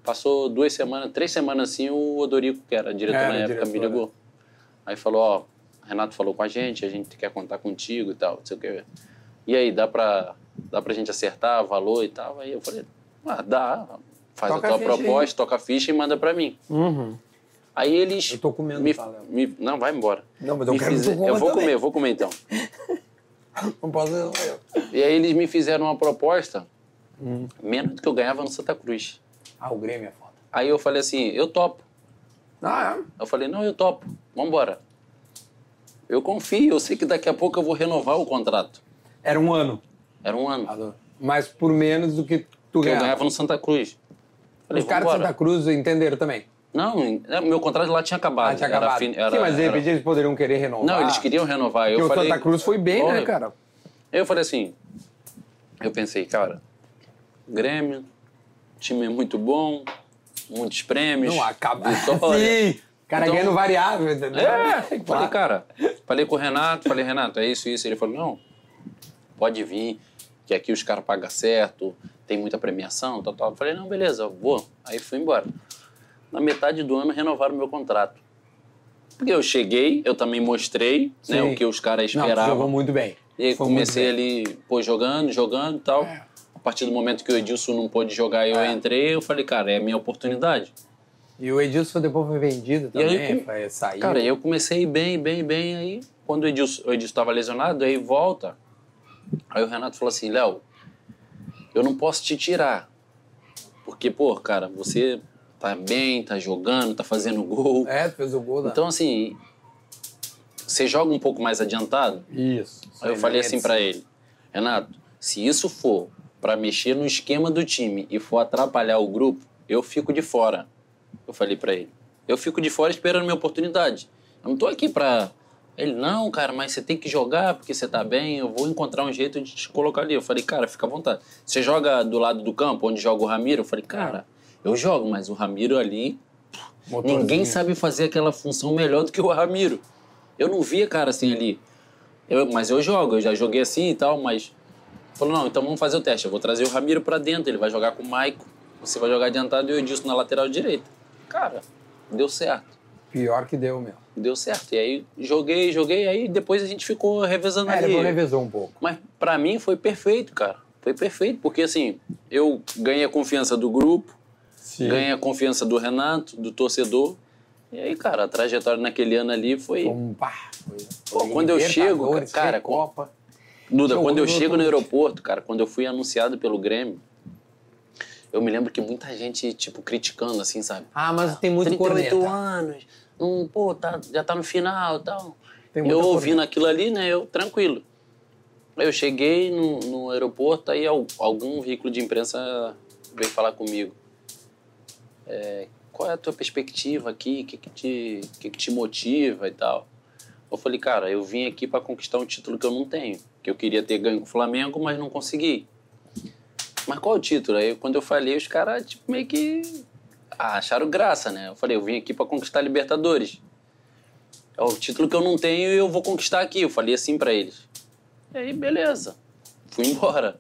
passou duas semanas, três semanas assim, o Odorico, que era diretor Era na época, me diretor, ligou. Aí falou, ó, Renato falou com a gente, a gente quer contar contigo e tal, não sei o que. E aí, dá pra, dá pra gente acertar valor e tal? Aí eu falei, ah, dá. Faz Toca a a tua aí. proposta, toca a ficha e manda pra mim. Uhum. Aí eles. Eu tô comendo, me, tá, me- Não, vai embora. Não, mas eu Me quero coma Eu vou também. comer, eu vou comer então. Não posso eu. E aí eles me fizeram uma proposta Menos do que eu ganhava no Santa Cruz. Ah, o Grêmio é foda. Aí eu falei assim, eu topo. Ah, Eu falei, não, eu topo, vambora. Eu confio, eu sei que daqui a pouco eu vou renovar o contrato. é. Era um ano. Era um ano. Mas por menos do que tu que eu ganhava. ganhava no Santa Cruz. Falei, Os caras de. Santa Cruz entenderam também. Não, é, meu contrato lá tinha acabado. Ah, tinha Era acabado. fin- era- Sim, mas de era- repente eles poderiam querer renovar. Não, eles queriam renovar. Eu Porque falei, o Santa Cruz foi bem, né, Foi. cara? Aí eu falei assim, eu pensei, cara, Grêmio, time é muito bom, muitos prêmios, Não, acaba. vitória. Sim! O cara Então- ganhando variável, entendeu? É, falei, cara, falei com o Renato, falei, Renato, é isso, isso. Ele falou, não, pode vir, que aqui os caras pagam certo, tem muita premiação, tal, tal. Eu falei, não, beleza, vou. Aí fui embora. Na metade do ano renovaram meu contrato. Porque eu cheguei, eu também mostrei né, o que os caras Não, esperavam. jogou muito bem. E Foi comecei bem. ali, pô, jogando, jogando e tal. É. A partir do momento que o Edilson não pôde jogar e eu É. entrei, eu falei, cara, é a minha oportunidade. E o Edilson depois foi vendido aí, também, foi sair. Cara, eu comecei bem, bem, bem. Aí, quando o Edilson, estava lesionado, aí volta. Aí o Renato falou assim: Léo, eu não posso te tirar. Porque, pô, cara, você tá bem, tá jogando, tá fazendo gol. É, fez o gol da... Então, assim, você joga um pouco mais adiantado? Isso. Aí eu falei assim pra ele: Renato, se isso for pra mexer no esquema do time e for atrapalhar o grupo, eu fico de fora. Eu falei pra ele. Eu fico de fora esperando minha oportunidade. Eu não tô aqui pra. Ele, não, cara, mas você tem que jogar porque você tá bem, eu vou encontrar um jeito de te colocar ali. Eu falei, cara, fica à vontade. Você joga do lado do campo, onde joga o Ramiro? Eu falei, cara, eu jogo, mas o Ramiro ali Motorzinho. Ninguém sabe fazer aquela função melhor do que o Ramiro. Eu não via cara assim ali. Eu- mas eu jogo, eu já joguei assim e tal, mas. Falou, não, então vamos fazer o teste. Eu vou trazer o Ramiro pra dentro, ele vai jogar com o Maico, você vai jogar adiantado e o Edilson na lateral direita. Cara, deu certo. Pior que deu, meu. Deu certo. E aí joguei, joguei, aí depois a gente ficou revezando É, ali. depois revezou um pouco. Mas pra mim foi perfeito, cara. Foi perfeito, porque assim, eu ganhei a confiança do grupo, Sim. ganhei a confiança do Renato, do torcedor. E aí, cara, a trajetória naquele ano ali foi. Pô, quando eu chego, Libertadores, cara, foi Copa. Duda, quando eu chego no aeroporto, cara, quando eu fui anunciado pelo Grêmio, eu me lembro que muita gente, tipo, criticando, assim, sabe? Ah, mas tem muito 38 corneta. anos, hum, pô, tá, já tá no final e tal. Tem eu corneta. ouvindo aquilo ali, né, eu tranquilo. Eu cheguei no, no aeroporto, aí al- algum veículo de imprensa veio falar comigo. É, qual é a tua perspectiva aqui? O que, que, te, que, que te motiva e tal? Eu falei, cara, eu vim aqui para conquistar um título que eu não tenho. Que eu queria ter ganho com o Flamengo, mas não consegui. Mas qual é o título? Aí quando eu falei, os caras tipo, meio que ah, acharam graça, né? Eu falei, eu vim aqui para conquistar a Libertadores. É o título que eu não tenho e eu vou conquistar aqui. Eu falei assim para eles. E aí, beleza. Fui embora.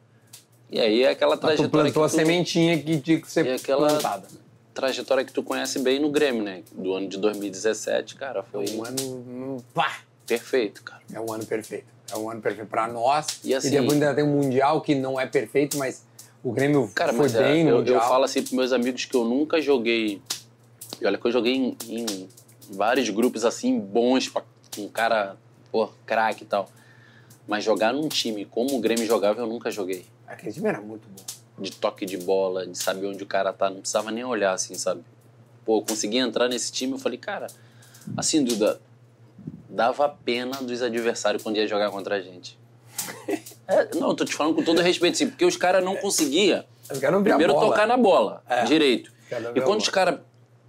E aí é aquela Mas tu trajetória plantou a que tu, sementinha que tinha que ser aquela- plantada. Trajetória que tu conhece bem no Grêmio, né? Do ano de 2017, cara, foi É um ano... Pá! perfeito, cara. É um ano perfeito. É um ano perfeito pra nós. E assim- depois ainda tem um Mundial que não é perfeito, mas o Grêmio Cara, foi mas é, bem no eu, eu Mundial. falo assim pros meus amigos que eu nunca joguei. E olha que eu joguei em, em vários grupos assim, bons, pra, com cara, pô, craque e tal. Mas jogar num time como o Grêmio jogava, eu nunca joguei. Aquele time era muito bom. De toque de bola, de saber onde o cara tá, não precisava nem olhar, assim, sabe? Pô, eu consegui entrar nesse time, eu falei, cara, assim, Duda, dava pena dos adversários quando ia jogar contra a gente. É, não, eu tô te falando com todo respeito, assim, porque os caras não conseguiam Primeiro tocar na bola, É. direito. E quando os caras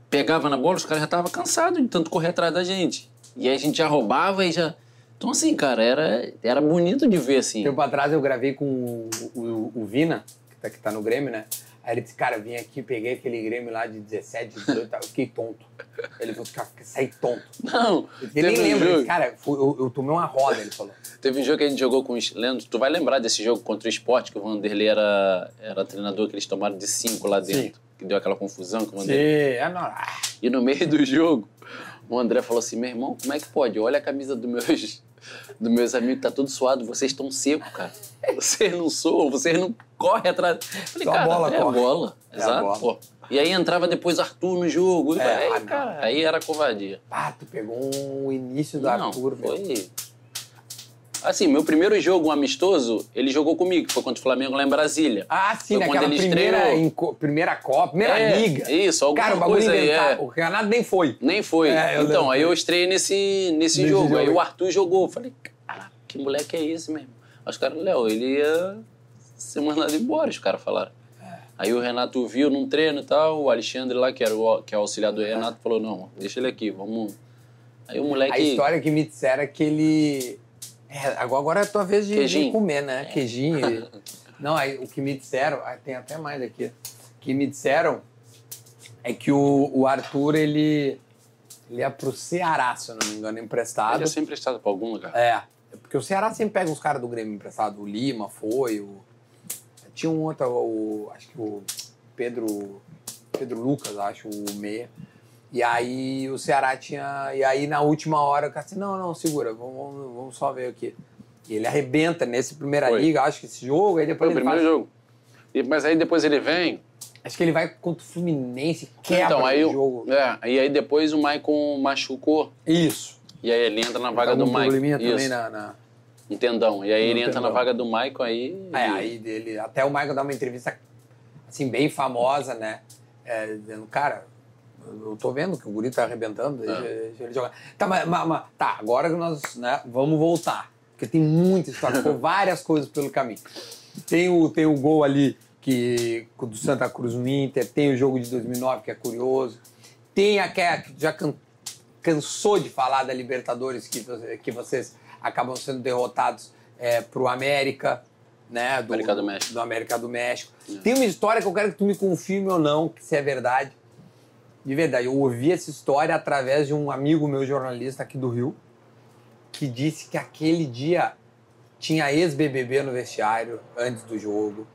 pegavam na bola, os caras já estavam cansados de tanto correr atrás da gente. E aí a gente já roubava e já. Então, assim, cara, era, era bonito de ver, assim. Tempo atrás eu gravei com o, o, o Vina, que tá, que tá no Grêmio, né? Aí ele disse, cara, vim aqui, peguei aquele Grêmio lá de 17, 18, eu fiquei tonto. Ele falou, cara, saí tonto. Não, Ele nem um lembra, jogo- cara, fui- eu, eu tomei uma roda, ele falou. Teve um jogo que a gente jogou com os. Leandro, tu vai lembrar desse jogo contra o Sport, que o Vanderlei era, era treinador, que eles tomaram de cinco lá dentro. Que deu aquela confusão com o Sim, Vanderlei. é normal. E no meio do jogo, o André falou assim: meu irmão, como é que pode? Olha a camisa dos meus, dos meus amigos, tá tudo suado, vocês estão secos, cara. Vocês não soam, vocês não correm atrás. Falei, Só a cara, bola é a corre. bola. É a Exato, bola. pô. E aí entrava depois Arthur no jogo. É, aí, ah, cara, aí era covardia. Ah, tu pegou um início do Não, Arthur, meu. foi. Assim, meu primeiro jogo, um amistoso, ele jogou comigo, foi contra o Flamengo lá em Brasília. Ah, sim, Foi naquela ele primeira, enco- primeira Copa, primeira É, liga. Isso, alguma Cara, o coisa aí, é. O Renato nem foi. Nem foi. É, então, lembro. aí eu estreiei nesse, nesse, jogo. jogo. Aí o Arthur jogou. Eu Falei, cara, que moleque é esse mesmo? Aí os caras, Léo, ele ia ser mandado embora, os caras falaram. É. Aí o Renato viu num treino e tal, o Alexandre lá, que, era o, que é o auxiliar É. do Renato, falou, não, deixa ele aqui, vamos... Aí o moleque... A história que me disseram é que ele. É, agora, é a tua vez de, de Queijinho. comer, né? Queijinho. e- Não, aí, o que me disseram. ah, tem até mais aqui. O que me disseram é que o, o Arthur, ele. Ele ia pro Ceará, se eu não me engano, emprestado. Ele é sempre emprestado pra algum lugar. É, porque o Ceará sempre pega os caras do Grêmio emprestado. O Lima foi, o... Tinha um outro, o... acho que o Pedro... Pedro Lucas, acho, o meia. E aí o Ceará tinha... E aí na última hora o cara assim, não, não, segura, vamos, vamos, só ver aqui. E ele arrebenta nesse Primeira Foi. Liga, acho que esse jogo, aí Foi depois o ele primeiro faz... jogo. E- mas aí depois ele vem... Acho que ele vai contra o Fluminense, quebra então, aí o o- jogo. É, e aí depois o Maicon machucou. Isso. E aí ele entra na vaga Tá do Maicon. probleminha também na... na... um tendão. E aí ele entra na vaga do Maicon aí... É, e- aí dele. Até o Michael dá uma entrevista assim, bem famosa, né? É, dizendo, cara, eu tô vendo que o guri tá arrebentando, deixa, deixa ele jogar. Tá, mas, mas- mas- tá, agora que nós né, vamos voltar. Porque tem muita história, ficou várias coisas pelo caminho. Tem o, tem o gol ali que, do Santa Cruz no Inter, tem o jogo de 2009 que é curioso, tem aquela que já can- cansou de falar da Libertadores que, que vocês acabam sendo derrotados é, pro América, né? América do México. do América do México. Tem uma história que eu quero que tu me confirme ou não, que se é verdade. De verdade, eu ouvi essa história através de um amigo meu jornalista aqui do Rio, que disse que aquele dia tinha ex-BBB no vestiário antes do jogo,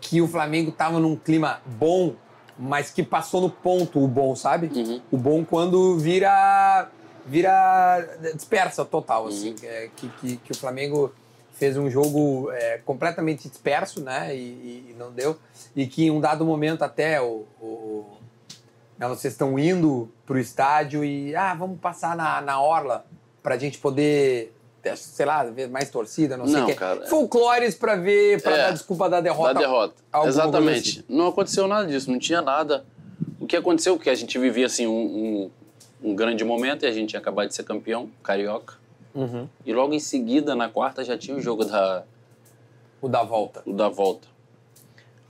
que o Flamengo tava num clima bom, mas que passou no ponto o bom, sabe? Uhum. O bom quando vira vira dispersa total, assim, que, é- que, que, o Flamengo fez um jogo é, completamente disperso, né? E, e- e não deu. E que em um dado momento até o, o- vocês estão indo pro estádio e ah, vamos passar na, na orla pra gente poder, ter, sei lá, ver mais torcida, não sei o Não, quê. cara, é. Folclores pra ver, pra É, dar desculpa da derrota. Da derrota. Exatamente. assim. Não aconteceu nada disso, não tinha nada. O que aconteceu que a gente vivia assim um, um, um grande momento e a gente tinha acabado de ser campeão, carioca. Uhum. E logo em seguida, na quarta, já tinha o jogo da, O da volta. o da volta.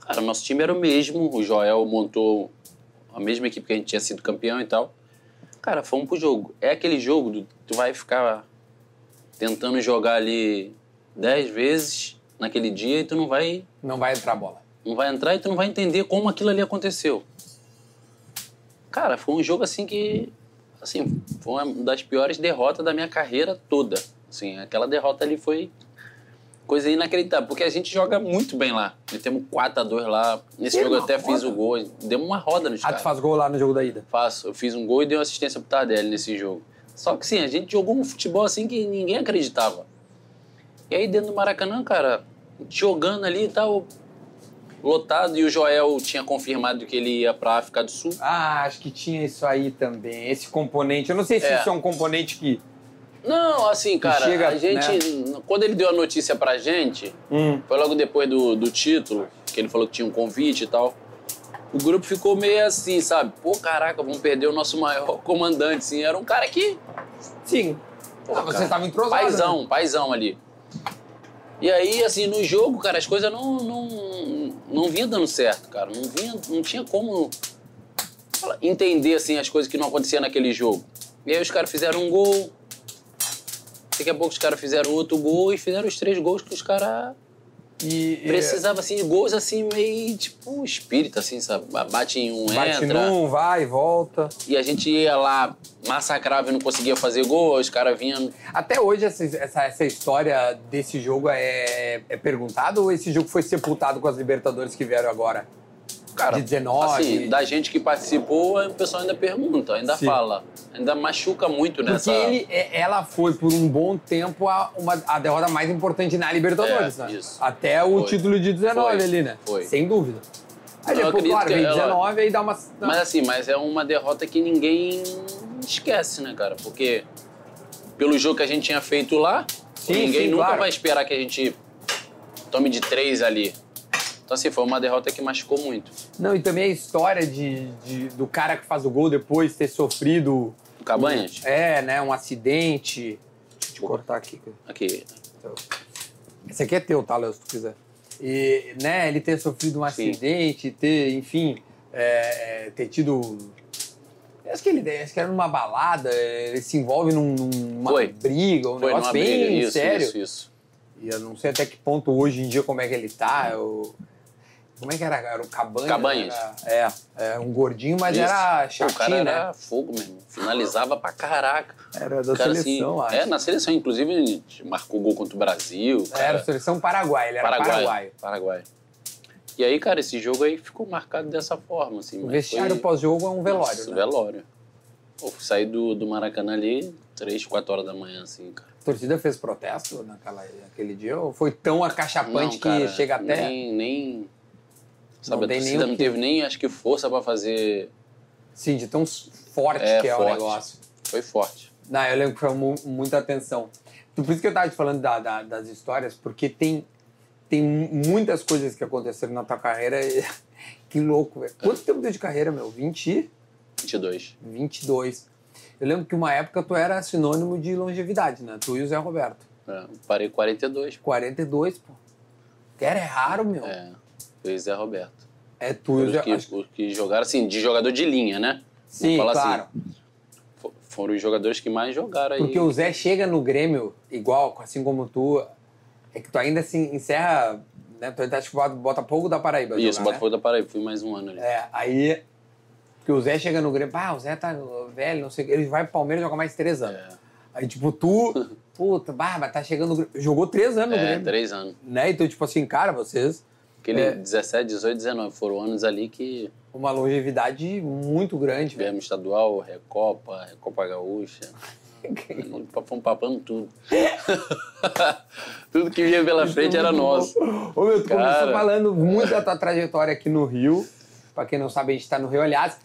Cara, nosso time era o mesmo, o Joel montou a mesma equipe que a gente tinha sido campeão e tal. Cara, fomos pro jogo. É aquele jogo, do, tu vai ficar tentando jogar ali dez vezes naquele dia e tu não vai Não vai entrar a bola. não vai entrar e tu não vai entender como aquilo ali aconteceu. Cara, foi um jogo assim que. Assim, foi uma das piores derrotas da minha carreira toda. Assim, aquela derrota ali foi coisa inacreditável, porque a gente joga muito bem lá. Metemos 4x2 lá. Nesse Deu jogo eu até fiz roda? o gol. Demos uma roda nos Ah, tu faz gol lá no jogo da ida. Faço. Eu fiz um gol e dei uma assistência pro Tardelli nesse jogo. Só que sim, a gente jogou um futebol assim que ninguém acreditava. E aí dentro do Maracanã, cara, jogando ali e tal, lotado, e o Joel tinha confirmado que ele ia pra África do Sul. Ah, acho que tinha isso aí também. Esse componente. Eu não sei se É. isso é um componente que. Não, assim, cara, chega, a gente. Quando ele deu a notícia pra gente, Hum. foi logo depois do, do título, que ele falou que tinha um convite e tal. O grupo ficou meio assim, sabe? Pô, caraca, vamos perder o nosso maior comandante, assim. Era um cara que Sim. Pô, ah, você estava entrosado. né? Paizão, paizão ali. E aí, assim, no jogo, cara, as coisas não, não, não vinha dando certo, cara. Não vinha, não tinha como entender, assim, as coisas que não aconteciam naquele jogo. E aí os caras fizeram um gol. Daqui a pouco os caras fizeram outro gol e fizeram os três gols que os caras E, precisavam, assim, de gols, assim, meio, tipo, espírita, assim, sabe? Bate em um, Bate entra. num, vai, volta. E a gente ia lá, massacrava e não conseguia fazer gol, os caras vinham... Até hoje, essa, essa, essa história desse jogo é, é perguntada ou esse jogo foi sepultado com as Libertadores que vieram agora? Cara, de 19. Assim, da gente que participou, o pessoal ainda pergunta, ainda Sim. fala. Ainda machuca muito Porque nessa. ele, é- ela foi por um bom tempo a, uma, a derrota mais importante na Libertadores, É, né? isso. Até o Foi. título de 19 Foi. ali, né? Foi. Sem dúvida. Aí depois, claro, vem ela- 19 aí dá uma. Mas assim, mas é uma derrota que ninguém esquece, né, cara? Porque pelo jogo que a gente tinha feito lá, Sim, ninguém sim, nunca claro. vai esperar que a gente tome de três ali. Então, assim, foi uma derrota que machucou muito. Não, e também a história de, de- do cara que faz o gol depois ter sofrido. O Cabanhas, É, né? Um acidente. Deixa eu te cortar aqui. cara. aqui, Então, Esse aqui é teu, tá, Léo, se tu quiser. E, né, ele ter sofrido um Sim. acidente, ter, enfim, é, é, ter tido. Acho que ele acho que era numa balada, ele se envolve num- numa Foi. briga, um foi negócio bem briga. Isso, sério. isso, isso. E eu não sei até que ponto hoje em dia como é que ele tá. eu- Como é que era? Era o Cabanhas? Cabanhas. Era- é, é, um gordinho, mas Isso. era Pô, O chatinho, cara né? era fogo mesmo. Finalizava pra caraca. Era da cara, seleção, assim, acho. É, na seleção, inclusive, marcou gol contra o Brasil. Era cara. a seleção Paraguai, ele era Paraguai. paraguaio. Paraguai. E aí, cara, esse jogo aí ficou marcado dessa forma, assim. O vestiário foi- pós-jogo é um velório, Nossa, né? velório. Pô, saí do, do Maracanã ali, três, quatro horas da manhã, assim, cara. A torcida fez protesto naquela, naquele dia? Ou foi tão acachapante Não, cara, que chega até. Nem, nem sabe, Não a torcida o não que- teve nem, acho que, força pra fazer... Sim, de tão forte É, que é o forte. negócio. Foi forte. Não, eu lembro que chamou muita atenção. Então, Por isso que eu tava te falando da- da- das histórias, porque tem, tem muitas coisas que aconteceram na tua carreira. e- que louco, velho. Quanto tempo deu de carreira, meu? 20, 22. 22. Eu lembro que uma época tu era sinônimo de longevidade, né? Tu e o Zé Roberto. É, parei 42. 42, pô. Que era é raro, meu. É, É, foi Zé Roberto. tu e o Zé. que, acho- os que jogaram, assim, de jogador de linha, né? Sim, falar claro. assim. Fo- Foram os jogadores que mais jogaram aí. Porque o Zé chega no Grêmio igual, assim como tu, é que tu ainda se encerra, né? Tu ainda acho que bota Botafogo da Paraíba. Isso, jogar, Botafogo da Paraíba. Fui mais um ano ali. Né? É, aí. Porque o Zé chega no Grêmio, ah, o Zé tá velho, não sei o que. Ele vai pro Palmeiras jogar mais três anos. É. Aí, tipo, tu, puta, barba, tá chegando no Grêmio. Jogou três anos no É, Grêmio. três anos. Né? Então, tipo assim, cara, vocês. Aquele É. 17, 18, 19. Foram anos ali que Uma longevidade muito grande, velho. tivemos estadual, Recopa, Recopa Gaúcha. Fomos papando tudo. tudo que vinha pela frente era nosso. Ô, meu, tu começou Cara. falando muito da tua trajetória aqui no Rio. Pra quem não sabe, a gente tá no Rio. Aliás,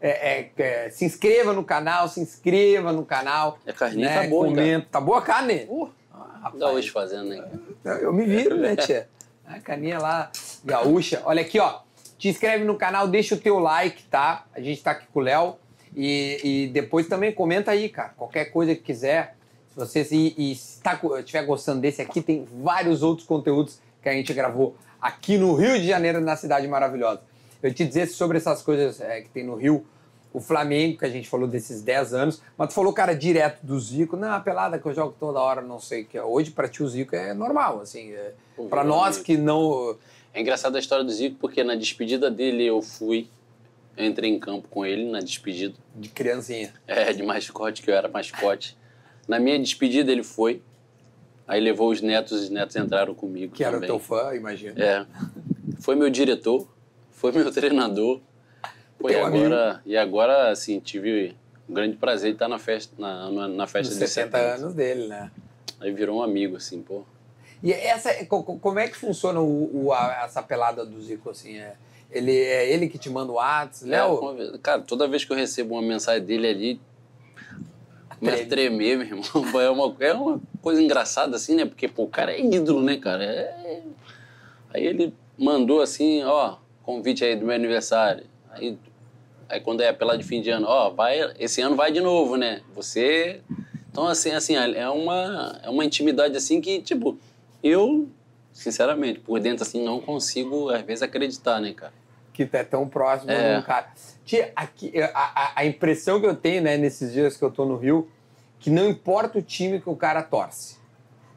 é, é, é, se inscreva no canal, se inscreva no canal. A carninha né? tá boa? Comenta. Tá boa a carne? Uh, Ah, Gaúcho fazendo, né? Eu me viro, né, tia? A caninha lá, gaúcha. Olha aqui, ó. Te inscreve no canal, deixa o teu like, tá? A gente tá aqui com o Léo. E, e depois também comenta aí, cara. Qualquer coisa que quiser. Se você e se tá, estiver gostando desse aqui, tem vários outros conteúdos que a gente gravou aqui no Rio de Janeiro, na cidade maravilhosa. Eu te dizer sobre essas coisas é, que tem no Rio, o Flamengo, que a gente falou desses 10 anos, mas tu falou, cara, direto do Zico. Não, a pelada que eu jogo toda hora, não sei o que. é. Hoje, pra ti, o Zico é normal, assim. É, pra nós que não. É engraçada a história do Zico, porque na despedida dele eu fui, eu entrei em campo com ele na despedida. de criancinha. É, de mascote, que eu era mascote. Na minha despedida ele foi, aí levou os netos, os netos entraram comigo Que era o também. teu fã, imagina. É. Foi meu diretor, foi meu treinador. Foi Teu agora, e agora, assim, tive o grande prazer de estar na festa, na, na, na festa Nos de 60 anos dele, né? Aí virou um amigo, assim, pô. E essa, co- co- como é que funciona o, o- a- essa pelada do Zico, assim? É, ele, é ele que te manda o WhatsApp? É, vez- cara, toda vez que eu recebo uma mensagem dele ali, começa a tremer, meu irmão. É uma, é uma coisa engraçada, assim, né? Porque, pô, o cara é ídolo, né, cara? É... Aí ele mandou assim, ó, convite aí do meu aniversário. Aí, aí quando é pela de fim de ano, ó, vai, esse ano vai de novo, né? Você. Então, assim, assim, é uma, é uma intimidade assim que, tipo, eu, sinceramente, por dentro, assim, não consigo, às vezes, acreditar, né, cara? que é tão próximo É. um cara. Tia, aqui, a, a- a impressão que eu tenho, né, nesses dias que eu tô no Rio, que não importa o time que o cara torce.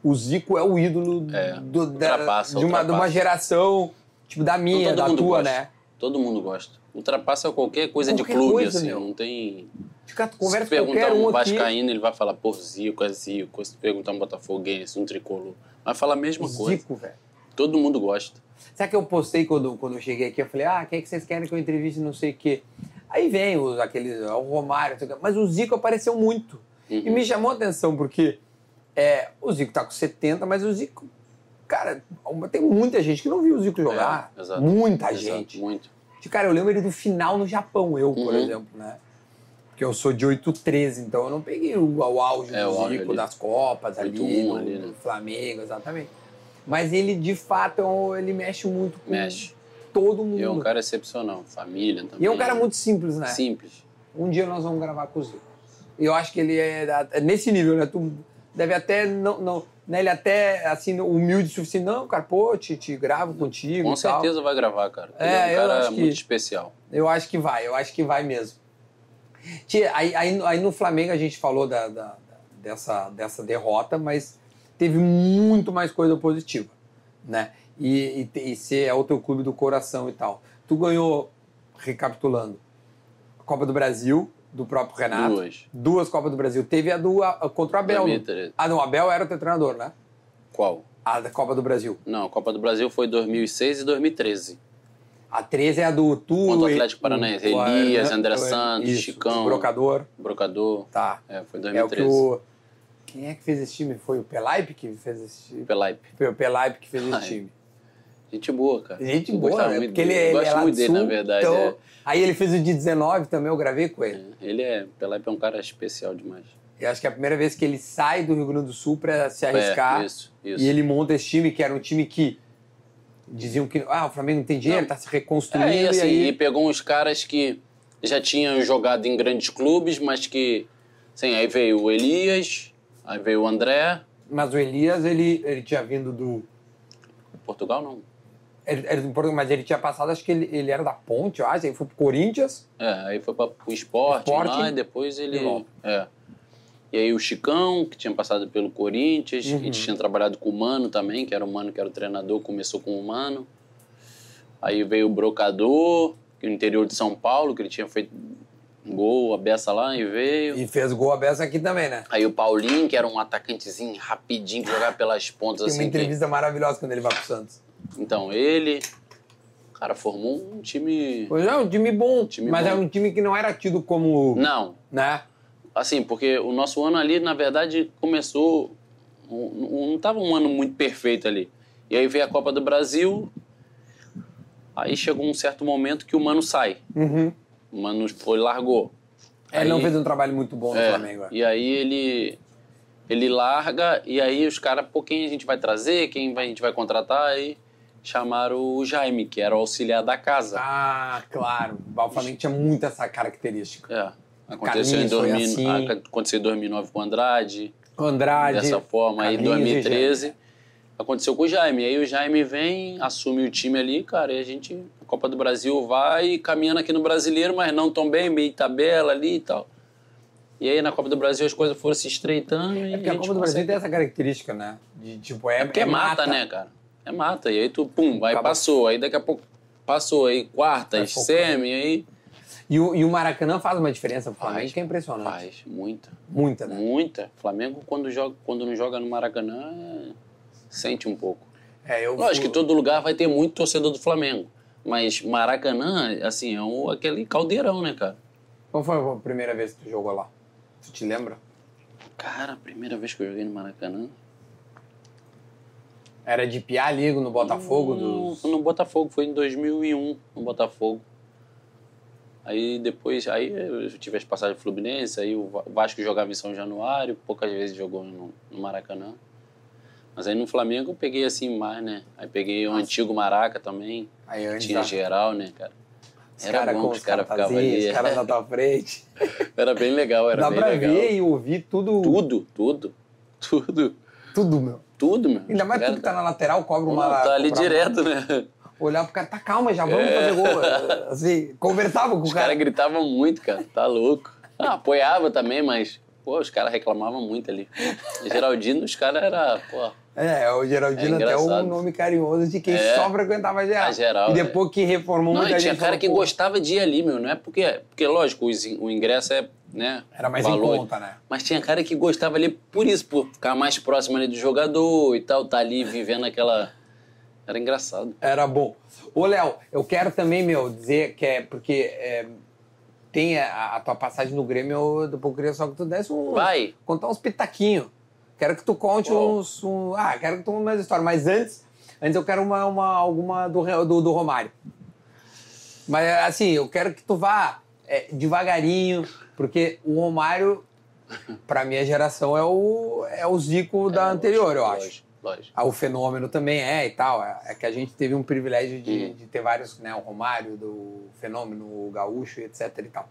O Zico é o ídolo É, do- da- de, uma, de uma geração, tipo, da minha, Todo da tua, gosta. né? Todo mundo gosta. Ultrapassa qualquer coisa Qualquer de clube, coisa, assim. meu. Não tem. Fica, Se conversa qualquer perguntar um um aqui. Vascaíno, ele vai falar, pô, Zico, é Zico. Se perguntar um Botafoguense, um tricolor, vai falar a mesma coisa. Zico, velho. todo mundo gosta. Sabe que eu postei quando, quando eu cheguei aqui? Eu falei, ah, quem é que vocês querem que eu entreviste, não sei o quê. Aí vem os, aqueles, o Romário, não sei o quê. mas o Zico apareceu muito. Uhum. E me chamou a atenção, porque é, o Zico tá com 70, mas o Zico, cara, tem muita gente que não viu o Zico jogar. É, exato. Muita Exato, gente. Muito. De, Cara, eu lembro ele do final no Japão, eu, por Uhum. exemplo, né? Porque eu sou de 8-13, então eu não peguei o, o auge É, do o Zico ali. das Copas ali, 8-1 no, ali, né? Flamengo, exatamente. Mas ele, de fato, é ele mexe muito com Mexe. todo mundo. E é um cara excepcional. Família também. E é um cara muito simples, né? Simples. Um dia nós vamos gravar com o Zico. E eu acho que ele é, é nesse nível, né? Tu deve até não, não né? ele até assim humilde o suficiente, não, cara, pô, te, te gravo contigo Com e tal. certeza vai gravar, cara. Ele É, é um cara acho que- muito especial. Eu acho que vai, eu acho que vai mesmo. Tia, aí, aí, aí no Flamengo a gente falou da, da- dessa, dessa derrota, mas teve muito mais coisa positiva, né? E, e, e ser é o teu clube do coração e tal. Tu ganhou, recapitulando, a Copa do Brasil, do próprio Renato. Duas. Duas Copas do Brasil. Teve a do a- contra o Abel. 2013. Ah, não, o Abel era o teu treinador, né? Qual? A da Copa do Brasil. Não, a Copa do Brasil foi 2006 e 2013. A 13 é a do tu. Contra o Atlético Paranaense. Elias, o- André Santos, isso, Chicão. Brocador. Brocador. Tá. É, foi É o que 2013. o. Quem é que fez esse time? Foi o Pelaipe que fez esse time? Pelaipe. Foi o Pelaipe que fez esse time. Gente boa, cara. Gente boa, gostava né? muito Porque ele, dele. Eu ele gosto é lá muito dele, sul. na verdade. então- Aí ele fez o de 19 também, eu gravei com ele. é. Ele é. Pelaipe é um cara especial demais. Eu acho que é a primeira vez que ele sai do Rio Grande do Sul pra se arriscar. É, isso, isso. E ele monta esse time, que era um time que diziam que ah, o Flamengo não tem dinheiro, Não. tá se reconstruindo. É, e assim, e aí... ele pegou uns caras que já tinham jogado em grandes clubes, mas que. Assim, aí veio o Elias, aí veio o André. Mas o Elias, ele, ele tinha vindo do. Portugal não. Ele, do Portugal, mas ele tinha passado, acho que ele, ele era da Ponte, eu acho, aí foi pro Corinthians. É, aí foi para o esporte Sporting lá e depois ele. É. E aí o Chicão, que tinha passado pelo Corinthians, Uhum. e tinha trabalhado com o Mano também, que era o Mano que era o treinador, começou com o Mano. Aí veio o Brocador, que no interior de São Paulo, que ele tinha feito gol, a beça lá e veio. E fez gol a beça aqui também, né? Aí o Paulinho, que era um atacantezinho rapidinho, que jogava pelas pontas Tem uma assim. que- entrevista maravilhosa quando ele vai pro Santos. Então, ele. Cara, formou um time. Pois é, um time bom, Time mas bom. era um time que não era tido como. Não, Né? assim, porque o nosso ano ali, na verdade, começou. um- Não estava um ano muito perfeito ali. E aí veio a Copa do Brasil. Aí chegou um certo momento que o Mano sai. Uhum. O Mano foi, largou. Ele não Aí- fez um trabalho muito bom no É, Flamengo. é. E aí ele ele larga e aí os caras, pô, quem a gente vai trazer, quem vai- a gente vai contratar? Aí chamaram o Jaime, que era o auxiliar da casa. Ah, claro. O tinha muito essa característica. É. Aconteceu em, Carlinhos foi 2000, assim. aconteceu em 2009 com o Andrade, Andrade. dessa forma. Aí em Carlinhos e 2013 Jaime. aconteceu com o Jaime. Aí o Jaime vem, assume o time ali, cara, e a gente, a Copa do Brasil vai caminhando aqui no Brasileiro, mas não tão bem, meio tabela ali e tal. E aí na Copa do Brasil as coisas foram se estreitando e É porque a gente Copa do Brasil consegue- tem essa característica, né? De tipo, é, É porque é mata, né, cara? É mata. E aí tu, pum, aí Acaba- passou. Aí daqui a pouco passou. Aí quartas, focando. semi, aí E o, e o Maracanã faz uma diferença pro Flamengo Faz. que é impressionante. faz. Muita. Muita, né? Muita. Flamengo, quando, joga, quando não joga no Maracanã, sente um pouco. É, eu Lógico que todo lugar vai ter muito torcedor do Flamengo. Mas Maracanã, assim, é um, aquele caldeirão, né, cara? Qual foi a primeira vez que tu jogou lá? Tu te lembra? Cara, a primeira vez que eu joguei no Maracanã. Era de Piá Ligo no Botafogo no, dos... no Botafogo, foi em 2001, no Botafogo. Aí depois, aí eu tive as passagens do Fluminense, aí o Va- o Vasco jogava em São Januário, poucas vezes jogou no, no Maracanã. Mas aí no Flamengo eu peguei assim mais, né? Aí peguei o antigo Maraca também, Aí antes tinha da- geral, né, cara? os Era cara bom que os caras ficavam ali. Os caras na tua frente. Era bem legal, era Dá bem pra legal. ver e ouvir tudo. Tudo, tudo, tudo, Tudo, meu. Tudo, meu. Ainda mais tu que tá na lateral, cobra uma... tá ali direto, né? Olhar pro cara, tá calma, já vamos fazer gol. Assim, conversava com Os o cara. caras gritavam muito, cara. Tá louco. Ah, apoiava também, mas, pô, os caras reclamavam muito ali. Geraldino, os caras era, pô, É, o Geraldino É até um engraçado. nome carinhoso de quem É. só frequentava geral. A geral, E é. depois que reformou Não, muita tinha gente. cara falou, que gostava de ir ali, meu. Não é porque. Porque, lógico, o o ingresso é, né? Era mais valor. em conta, né? Mas tinha cara que gostava ali por isso, por ficar mais próximo ali do jogador e tal, tá ali vivendo aquela. Era engraçado. Era bom. Ô, Léo, eu quero também, meu, dizer que é porque é, tem a, a tua passagem no Grêmio, eu depois queria só que tu desse um. Vai. Contar uns pitaquinhos. Quero que tu conte uns. Um, ah, quero que tu conte mais história. Mas antes, antes eu quero uma, uma, alguma do, do, do Romário. Mas assim, eu quero que tu vá é, devagarinho, porque o Romário, pra minha geração, é o, é o Zico da É, anterior, eu lógico, acho. Lógico. Ah, o fenômeno também é e tal. É, é que a gente teve um privilégio de, de ter vários, né? O Romário, do fenômeno, o gaúcho, etc e tal.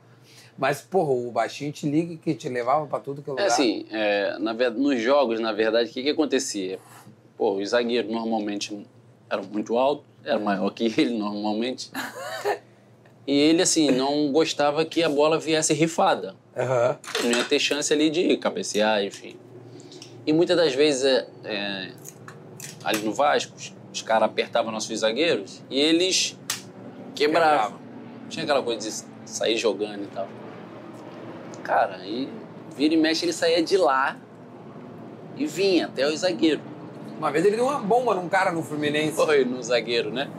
Mas, porra, o baixinho te liga que te levava pra tudo que é É lugar. assim, é, na nos jogos, na verdade, o que, que acontecia? Pô, os zagueiros normalmente eram muito altos, era maior que ele normalmente. E ele, assim, não gostava que a bola viesse rifada. Aham. Não ia ter chance ali de cabecear, enfim. E muitas das vezes, é, é, ali no Vasco, os, os caras apertavam nossos zagueiros e eles quebravam. Tinha aquela coisa de sair jogando e tal. Cara, aí vira e mexe, ele saía de lá e vinha até o zagueiro. Uma vez ele deu uma bomba num cara no Fluminense. Foi no zagueiro, né?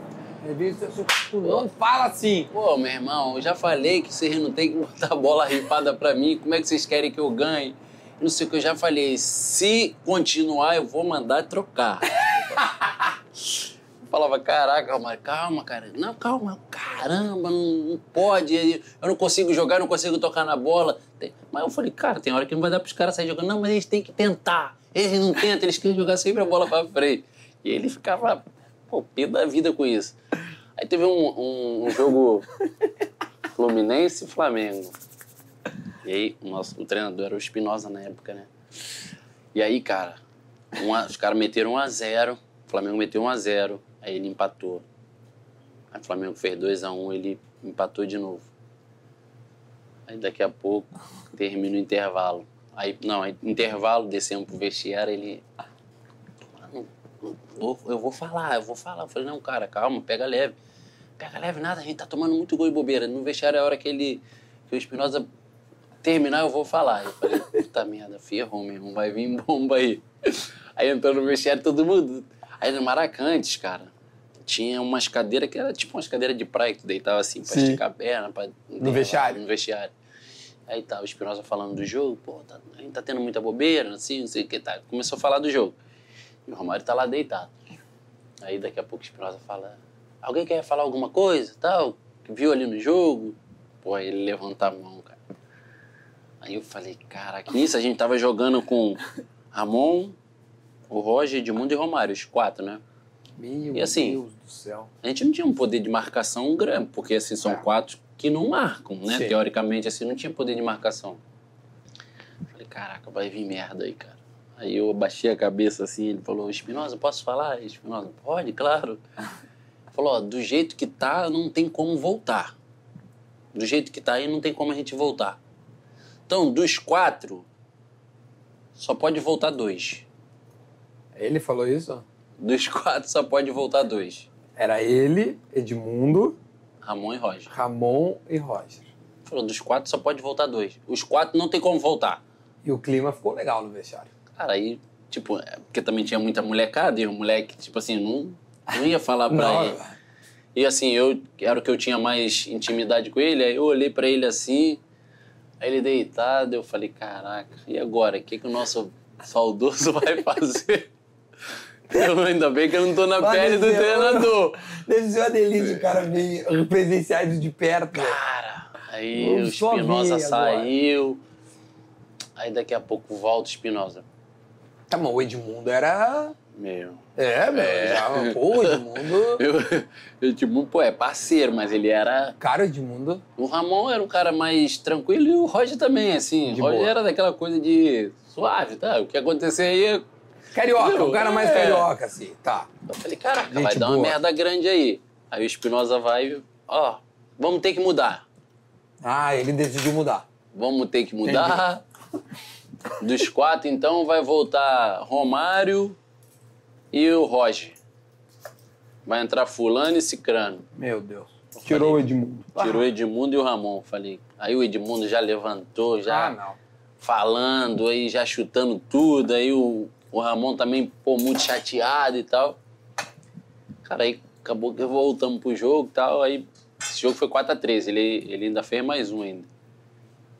Ele disse não fala assim. Pô, meu irmão, eu já falei que vocês não tem que botar a bola ripada pra mim. Como é que vocês querem que eu ganhe? Não sei o que eu já falei. Se continuar, eu vou mandar trocar. Falava, caraca, Romário, calma, cara. Não, calma, caramba, não, não pode. Eu não consigo jogar, não consigo tocar na bola. Tem- Mas eu falei, cara, tem hora que não vai dar pros caras sair jogando. Não, mas eles têm que tentar. Eles não tentam, eles querem jogar sempre a bola pra frente. E ele ficava, pô, pé da vida com isso. Aí teve um, um- um jogo Fluminense e Flamengo. E aí, o nosso o treinador era o Espinosa na época, né? E aí, cara, um a- os caras meteram 1 a 0 o Flamengo meteu 1 a 0 aí ele empatou. Aí o Flamengo fez 2 a 1 ele empatou de novo. Aí daqui a pouco termina o intervalo. Aí, não, aí, intervalo, descemos pro vestiário, ele. "Mano, eu vou- eu vou falar, eu vou falar. Eu falei, não, cara, calma, pega leve. Pega leve nada, a gente tá tomando muito gol e bobeira. No vestiário é a hora que ele. que o Espinosa terminar, eu vou falar. Eu falei, puta merda, ferrou, meu irmão, vai vir bomba aí. Aí entrou no vestiário todo mundo. Aí no Maracantes, cara, tinha umas cadeiras que era tipo umas cadeiras de praia que tu deitava assim pra Sim. esticar a perna. Pra, No vestiário? No vestiário. Aí tá, o Espinosa falando do jogo, pô, tá, a gente tá tendo muita bobeira, assim, não sei o que tá. Começou a falar do jogo. E o Romário tá lá deitado. Aí daqui a pouco o Espinosa fala, alguém quer falar alguma coisa, tal, que viu ali no jogo? Pô, aí ele levanta a mão, cara. Aí eu falei, caraca, nisso a gente tava jogando com Ramon, o Roger, Edmundo e Romário, os quatro, né? Meu E assim, Deus do céu. A gente não tinha um poder de marcação grande, porque assim, são É. quatro que não marcam, né? Sim. Teoricamente, assim, não tinha poder de marcação. Falei, caraca, vai vir merda aí, cara. Aí eu abaixei a cabeça assim, ele falou, Espinosa, posso falar? Espinosa, pode, claro. Ele falou, ó, do jeito que tá, não tem como voltar. Do jeito que tá aí, não tem como a gente voltar. Então, dos quatro, só pode voltar dois. Ele falou isso? Dos quatro, só pode voltar dois. Era ele, Edmundo, Ramon e Roger. Ramon e Roger. Falou, dos quatro só pode voltar dois. Os quatro não tem como voltar. E o clima ficou legal no vestiário. Cara, aí, tipo, é, porque também tinha muita molecada e o moleque, tipo assim, não, não ia falar pra ele. E assim, eu era o que eu tinha mais intimidade com ele, aí eu olhei pra ele assim, aí ele deitado, eu falei, caraca, e agora? O que, que o nosso saudoso vai fazer? Eu, ainda bem que eu não tô na Vai pele do dizer, treinador. Deve ser uma delícia o cara ver presenciar isso de perto. Cara, aí Eu o Espinosa agora. saiu. Aí daqui a pouco volta o Espinosa. Tá, mas o Edmundo era. Meu. É, meu. É. Já, pô, o Edmundo. Eu, tipo, pô, é parceiro, mas ele era. Cara, o Edmundo. O Ramon era um cara mais tranquilo e o Roger também, assim. De o Roger boa. era daquela coisa de suave, tá? O que acontecer aí. Carioca, o cara mais é. carioca, assim. Tá. Eu falei, caraca, Gente vai dar uma merda grande aí. Aí o Espinosa vai, ó, vamos ter que mudar. Ah, ele decidiu mudar. Vamos ter que mudar. Dos quatro, então, vai voltar Romário e o Roger. Vai entrar Fulano e Cicrano. Meu Deus. Tirou o Edmundo. Tirou o Edmundo e o Ramon. Falei. Aí o Edmundo já levantou, já Ah, não. falando, aí já chutando tudo. Aí o, o Ramon também, pô, muito chateado e tal. Cara, aí acabou que voltamos pro jogo e tal, aí esse jogo foi 4x3, ele, ele ainda fez mais um ainda.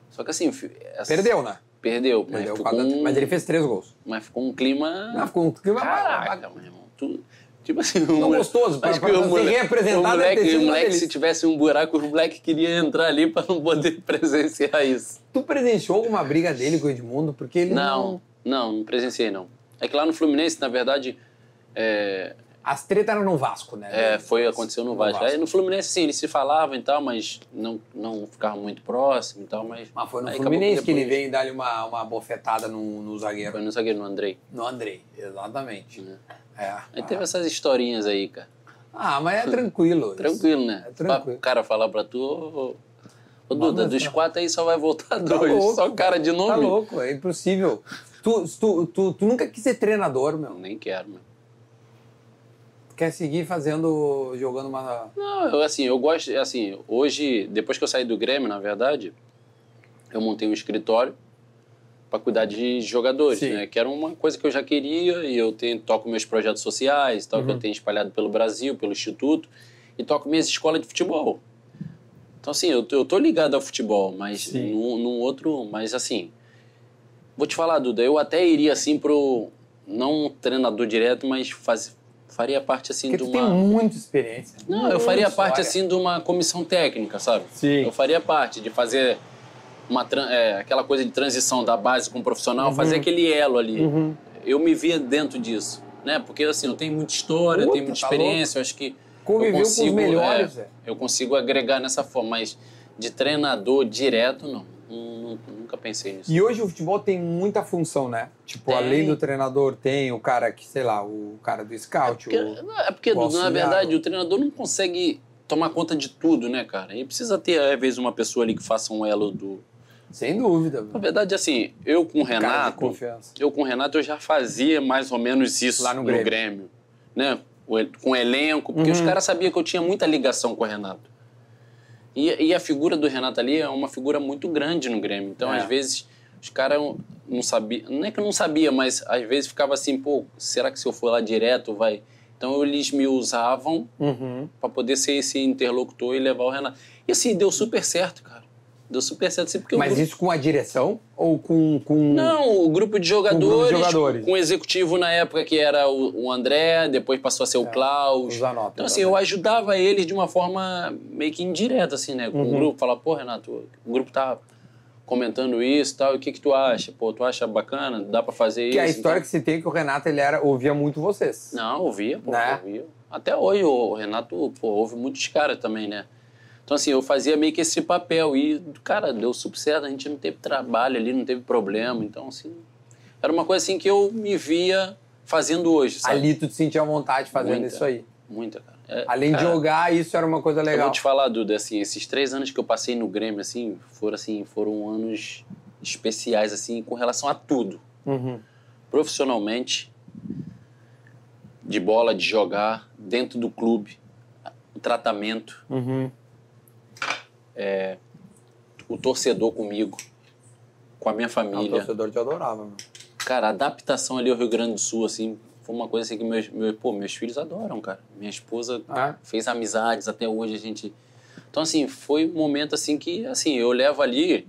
Só que assim... essa- Perdeu, né? Perdeu, mas Perdeu ficou, um, Mas ele fez três gols. mas ficou um clima... Não, ficou um clima Caraca, meu irmão. Tu, tipo assim, Tão mole- gostoso, pra que o ser mole- representado, O deve moleque, o moleque se tivesse um buraco, o moleque queria entrar ali pra não poder presenciar isso. Tu presenciou alguma briga dele com o Edmundo? Porque ele Não, não, não presenciei, não. É que lá no Fluminense, na verdade, é, As tretas eram no Vasco, né? é, foi, aconteceu no Vasco. Aí no Fluminense, sim, eles se falavam e tal, mas não, não ficavam muito próximos e tal, mas... Mas foi no aí Fluminense que ele veio dar-lhe uma, uma bofetada no, no zagueiro. Foi no zagueiro, no Andrei. No Andrei, exatamente. É. Aí teve essas historinhas aí, cara. Ah, mas é tranquilo. Tranquilo, né? É tranquilo. O cara falar pra tu, ô, Duda, dos quatro aí só vai voltar Tá dois. louco, só cara de Tá nome. louco, é impossível. Tu, tu, tu, tu nunca quis ser treinador, meu. Nem quero. Tu quer seguir fazendo, jogando uma... Não, eu, assim, eu gosto, assim, hoje, depois que eu saí do Grêmio, na verdade, eu montei um escritório para cuidar de jogadores, Sim. né? Que era uma coisa que eu já queria e eu tenho, toco meus projetos sociais, tal, Uhum. que eu tenho espalhado pelo Brasil, pelo Instituto, e toco minhas escolas de futebol. Então, assim, eu, tô- eu tô ligado ao futebol, mas num, num outro, mas assim, vou te falar, Duda, eu até iria assim pro, não um treinador direto, mas faz, faria parte assim Porque de tu uma... tem muita experiência. Não, eu faria história. parte assim de uma comissão técnica, sabe? Sim. Eu faria parte de fazer uma é, aquela coisa de transição da base com o profissional, Uhum. fazer aquele elo ali. Eu me via dentro disso, né? Porque assim, eu tenho muita história, eu Puta, tenho muita tá experiência, eu acho que Conviveu eu com os consigo, melhores, é, é. eu consigo agregar nessa forma, mas de treinador direto não, Nun- nunca pensei nisso. E hoje o futebol tem muita função, né? Tipo, Tem. além do treinador, tem o cara que, sei lá, o cara do scout. Porque, o... é porque, o na verdade, o treinador não consegue tomar conta de tudo, né, cara? E precisa ter, às vezes, uma pessoa ali que faça um elo do. Sem dúvida. Na verdade, assim, eu com o Renato. Eu com o Renato eu já fazia mais ou menos isso Lá no no Grêmio. Grêmio. né? Com o elenco, porque Uhum. os caras sabiam que eu tinha muita ligação com o Renato. E, e a figura do Renato ali é uma figura muito grande no Grêmio. Então, É. às vezes, os caras não sabiam. Não é que eu não sabia, mas às vezes ficava assim, pô, será que se eu for lá direto vai. Então eles me usavam Uhum. para poder ser esse interlocutor e levar o Renato. E assim, deu super certo, cara. Deu super certo. Assim, porque Mas grupo- isso com a direção ou com. com... não, o grupo de jogadores, jogadores. com o executivo na época que era o, o André, depois passou a ser o Klaus. É, o Zanotto Então, assim, também. eu ajudava eles de uma forma meio que indireta, assim, né? Com Uhum. o grupo, falar, pô, Renato, o grupo tá comentando isso e tal, e o que que tu acha? Pô, tu acha bacana? Dá pra fazer isso? Que a história Então- que se tem é que o Renato ele era, ouvia muito vocês. Não, ouvia, pô, Né? ouvia. Até hoje o Renato, pô, ouve muitos caras também, né? Então, assim, eu fazia meio que esse papel e, cara, deu super certo, a gente não teve trabalho ali, não teve problema, então, assim, era uma coisa assim que eu me via fazendo hoje, sabe? Ali tu te sentia à vontade fazendo Muita. isso aí. Muita, cara. É, Além de cara, jogar, isso era uma coisa Eu legal. vou te falar, Duda, assim, esses três anos que eu passei no Grêmio, assim, foram, assim, foram anos especiais, assim, com relação a tudo. Uhum. Profissionalmente, de bola, de jogar, dentro do clube, o tratamento, Uhum. O torcedor comigo, com a minha Ah, o família. torcedor te adorava, meu. Cara, a adaptação ali ao Rio Grande do Sul, assim, foi uma coisa assim que meus, meus, pô, meus filhos adoram, cara. Minha esposa Ah, fez amizades até hoje a gente então assim foi um momento assim que assim eu levo ali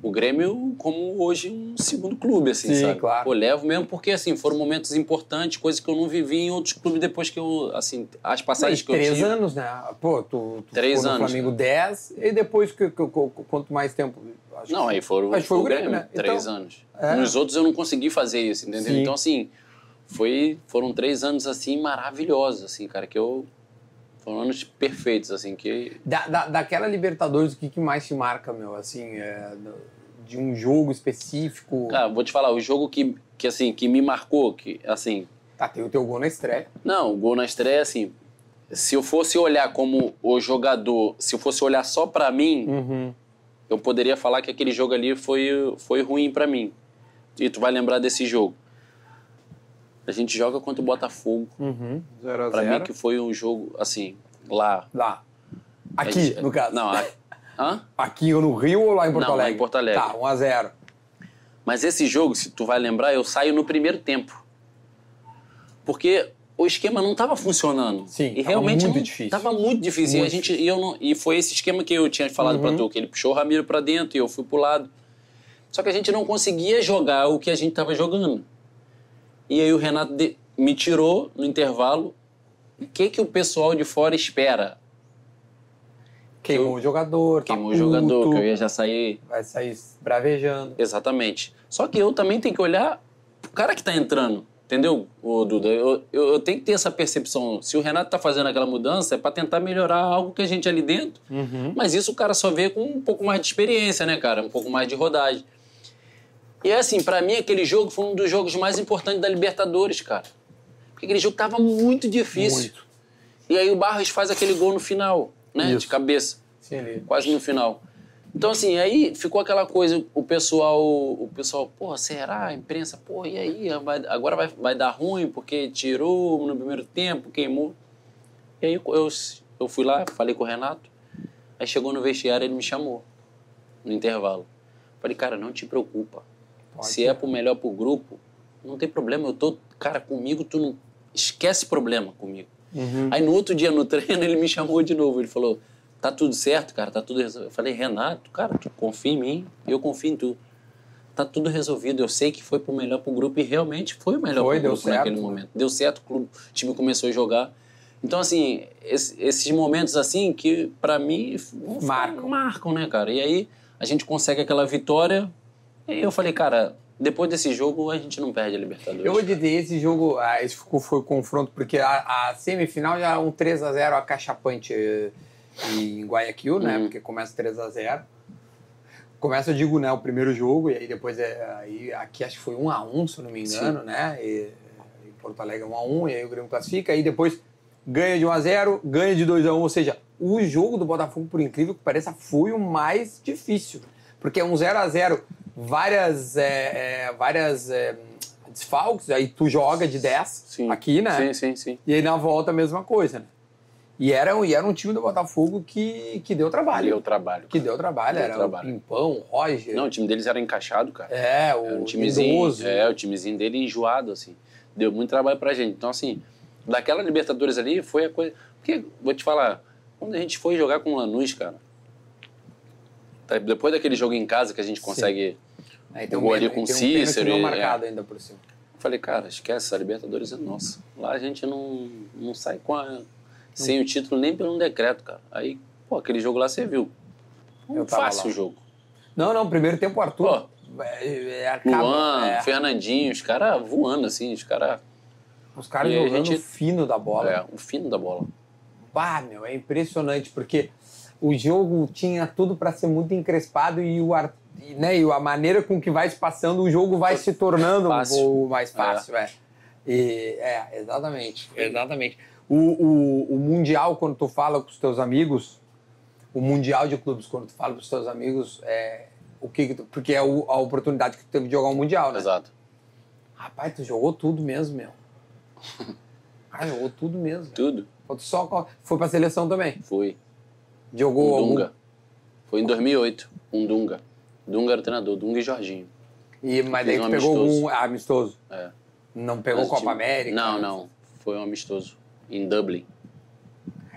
o Grêmio como hoje um segundo clube assim Sim, sabe claro. Pô, levo mesmo porque assim foram momentos importantes coisas que eu não vivi em outros clubes depois que eu assim as passagens Mas que eu três tive anos, né? Pô, tu, tu Três ficou no anos, Flamengo né? 10 e depois, que, que- que- quanto mais tempo? Não aí foram Acho que foi o Grêmio, Grêmio, né? três Então, anos é. nos outros eu não consegui fazer isso entendeu Sim. então assim foi foram três anos assim maravilhosos assim cara que eu foram anos perfeitos assim que Da, da, daquela Libertadores, o que, que mais te marca, meu? Assim, é, de um jogo específico? Cara, vou te falar, o jogo que, que assim, que me marcou, que assim, Tá, tem o teu gol na estreia. não, o gol na estreia, assim, se eu fosse olhar como o jogador, se eu fosse olhar só pra mim, Uhum. eu poderia falar que aquele jogo ali foi, foi ruim pra mim. E tu vai lembrar desse jogo. A gente joga contra o Botafogo. Uhum. 0 a Pra 0 mim que foi um jogo, assim, lá. Lá. Aqui, gente- no caso. Não, a- hã? Aqui ou no Rio ou lá em Porto Não, lá Alegre? em Porto Alegre. Tá, 1 a 0 Mas esse jogo, se tu vai lembrar, eu saio no primeiro tempo. Porque o esquema não estava funcionando. Sim, e tava realmente muito não- difícil. Tava muito difícil. Muito e, a gente, e, eu não- e foi esse esquema que eu tinha falado pra tu, que ele puxou o Ramiro pra dentro e eu fui pro lado. Só que a gente não conseguia jogar o que a gente tava jogando. E aí o Renato de- me tirou no intervalo. O que, que o pessoal de fora espera? Queimou o jogador, tá Queimou o puto, jogador, que eu ia já sair vai sair bravejando. Exatamente. Só que eu também tenho que olhar pro cara que tá entrando. Entendeu, ô Duda? Eu, eu, eu tenho que ter essa percepção. Se o Renato tá fazendo aquela mudança, é pra tentar melhorar algo que a gente ali dentro. Mas isso o cara só vê com um pouco mais de experiência, né, cara? Um pouco mais de rodagem. E é assim, pra mim, aquele jogo foi um dos jogos mais importantes da Libertadores, cara. Porque aquele jogo tava muito difícil. Muito. E aí o Barros faz aquele gol no final, né? Isso. De cabeça Sim, ele... quase no final. Então, assim, aí ficou aquela coisa, o pessoal, o pessoal, pô, será? A imprensa, pô, e aí? Vai- agora vai, vai dar ruim porque tirou no primeiro tempo, queimou. E aí eu, eu fui lá, falei com o Renato, aí chegou no vestiário ele me chamou, no intervalo. Falei, cara, não te preocupa. Pode Se é pro melhor pro grupo, não tem problema, eu tô, cara, comigo tu não esquece problema comigo. Uhum. Aí no outro dia no treino ele me chamou de novo. Ele falou: Tá tudo certo, cara, tá tudo resolvido. Eu falei: Renato, cara, tu confia em mim, eu confio em tu. Tá tudo resolvido. Eu sei que foi pro melhor pro grupo e realmente foi o melhor Foi, pro grupo certo, naquele né? momento. Deu certo, o clube- o time começou a jogar. Então, assim, esse- esses momentos assim que pra mim Marcam. marcam, né, cara? E aí a gente consegue aquela vitória. E eu falei, cara, depois desse jogo a gente não perde a Libertadores. Eu vou dizer, esse jogo, ah, esse foi o confronto, porque a, a semifinal já é um 3x0 acachapante eh, em Guayaquil, né? Uhum. Porque começa 3x0. Começa, eu digo, né, o primeiro jogo, e aí depois é. Aí, aqui acho que foi 1x1, se eu não me engano, né? E, em Porto Alegre é 1x1, e aí o Grêmio classifica, aí depois ganha de 1x0, ganha de 2x1, ou seja, o jogo do Botafogo, por incrível que pareça, foi o mais difícil. Porque é um 0x0, várias, é, é, várias é, desfalques, aí tu joga de 10 Sim. aqui, né? Sim, sim, sim. E aí na volta a mesma coisa, né? E era, um- e era um time do Botafogo que, que deu trabalho. Deu trabalho. Que deu trabalho, Deu era trabalho. o Pimpão, o Roger. Não, o time deles era encaixado, cara. é, o Era um timezinho. idoso. É, o timezinho dele enjoado, assim. Deu muito trabalho pra gente. Então, assim, daquela Libertadores ali foi a coisa. Porque, vou te falar, quando a gente foi jogar com o Lanús, cara. Tá, Depois daquele jogo em casa que a gente consegue. Aí tem um, Jogou ali com um pênalti Cícero não e- marcado ainda por cima. Eu falei, cara, esquece, a Libertadores é nossa. Lá a gente não, não sai com a, sem o título nem pelo um decreto, cara. Aí, pô, aquele jogo lá você viu. Eu tava Fácil o jogo. Não, não, primeiro tempo o Arthur. é, é, acaba- Luan, é, Fernandinho, os caras voando, assim, os caras. os caras jogando gente- fino da bola. É, o fino da bola. Bah, meu, é impressionante, porque o jogo tinha tudo para ser muito encrespado e, o, Ar- e, né, e a maneira com que vai se passando, o jogo vai se tornando Fácil. um pouco mais fácil. É. E- é, exatamente. Exatamente. O, o, o Mundial, quando tu fala com os teus amigos, o Mundial de Clubes, quando tu fala com os teus amigos, é, o que que tu- porque é o- a oportunidade que tu teve de jogar um Mundial, né? Exato. Rapaz, tu jogou tudo mesmo, meu. Ah, jogou tudo mesmo. Tudo. Tu Só foi pra seleção também. Fui. Jogou Um algum... Dunga. Foi em 2008. Um Dunga. Dunga era o treinador. Dunga e Jorginho. E, mas daí um pegou amistoso. algum ah, amistoso. É. Não pegou Mas Copa time- América? Não, não. Foi um amistoso. Em Dublin.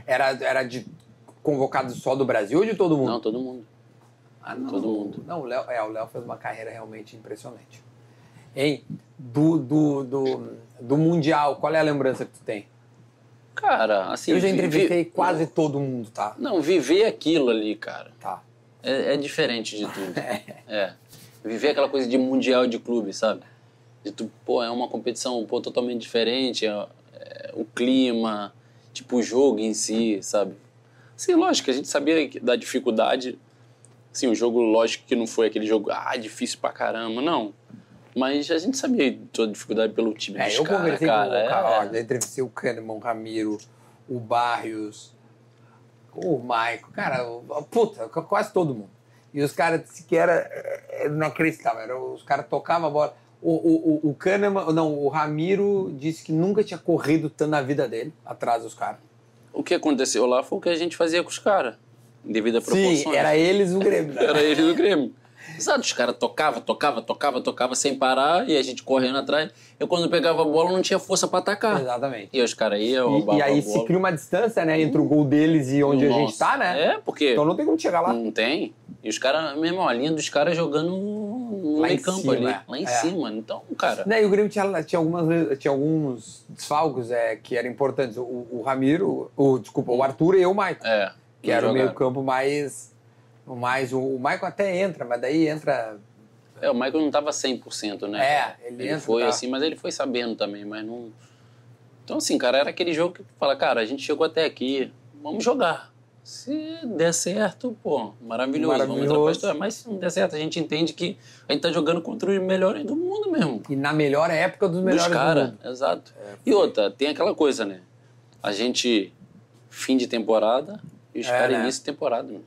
Era, era de convocado só do Brasil ou de todo mundo? Não, todo mundo. Ah, não. todo mundo. Não, o Léo, é, o Léo fez uma carreira realmente impressionante. Hein? Do, do, do, do Mundial, qual é a lembrança que tu tem? Cara, assim. Eu já vi- entrevistei vi- quase todo mundo, tá? Não, viver aquilo ali, cara. Tá. É, é diferente de tudo. é. Viver aquela coisa de mundial de clube, sabe? De tu, pô, é uma competição pô, totalmente diferente, é, é, o clima, tipo, o jogo em si, sabe? Sim, lógico, a gente sabia da dificuldade. Sim, o jogo, lógico que não foi aquele jogo, ah, difícil pra caramba, não. Mas a gente sabia de toda a dificuldade pelo time É, dos eu caras, conversei cara. com o é. cara, ó, já entrevistei o Kahneman, o Ramiro, o Barrios, o Maico, cara, o- puta, quase todo mundo. E os caras que era, é, não acreditava, era, os caras tocavam a bola. O, o, o, o Kahneman, não, o Ramiro disse que nunca tinha corrido tanto na vida dele, atrás dos caras. O que aconteceu lá foi o que a gente fazia com os caras, devido a proporções. Sim, era eles o Grêmio. né? Era ele do Grêmio. Exato, os caras tocava, tocava, tocava, tocava sem parar e a gente correndo atrás. Eu quando pegava a bola não tinha força pra atacar. Exatamente. E os caras iam, E, e aí se cria uma distância, né, entre o gol deles e onde a gente Nossa. tá, né? É, porque Então não tem como chegar lá. não tem. E os caras, mesmo, a linha dos caras jogando no Lá meio em campo cima, ali. é. Lá em É. cima. Então, cara. Né, e o Grêmio tinha, tinha, algumas, tinha alguns desfalques é, que eram importantes. O, o Ramiro, o, desculpa, o Arthur e o Maicon. É. que era o jogaram. meio campo mais... O, mais o, o Maicon até entra, mas daí entra... É, o Michael não tava 100%, né? É, cara? ele ele entra, foi tá. assim, mas ele foi sabendo também, mas não. Então, assim, cara, era aquele jogo que fala, cara, a gente chegou até aqui, vamos jogar. Se der certo, pô, maravilhoso, vamos entrar pra Maravilhoso. história. Mas se não der certo, a gente entende que a gente tá jogando contra os melhores do mundo mesmo. E na melhor época dos Dos melhores do mundo. exato. e outra, tem aquela coisa, né? A gente, fim de temporada, e os É, caras, né? início de temporada. Né?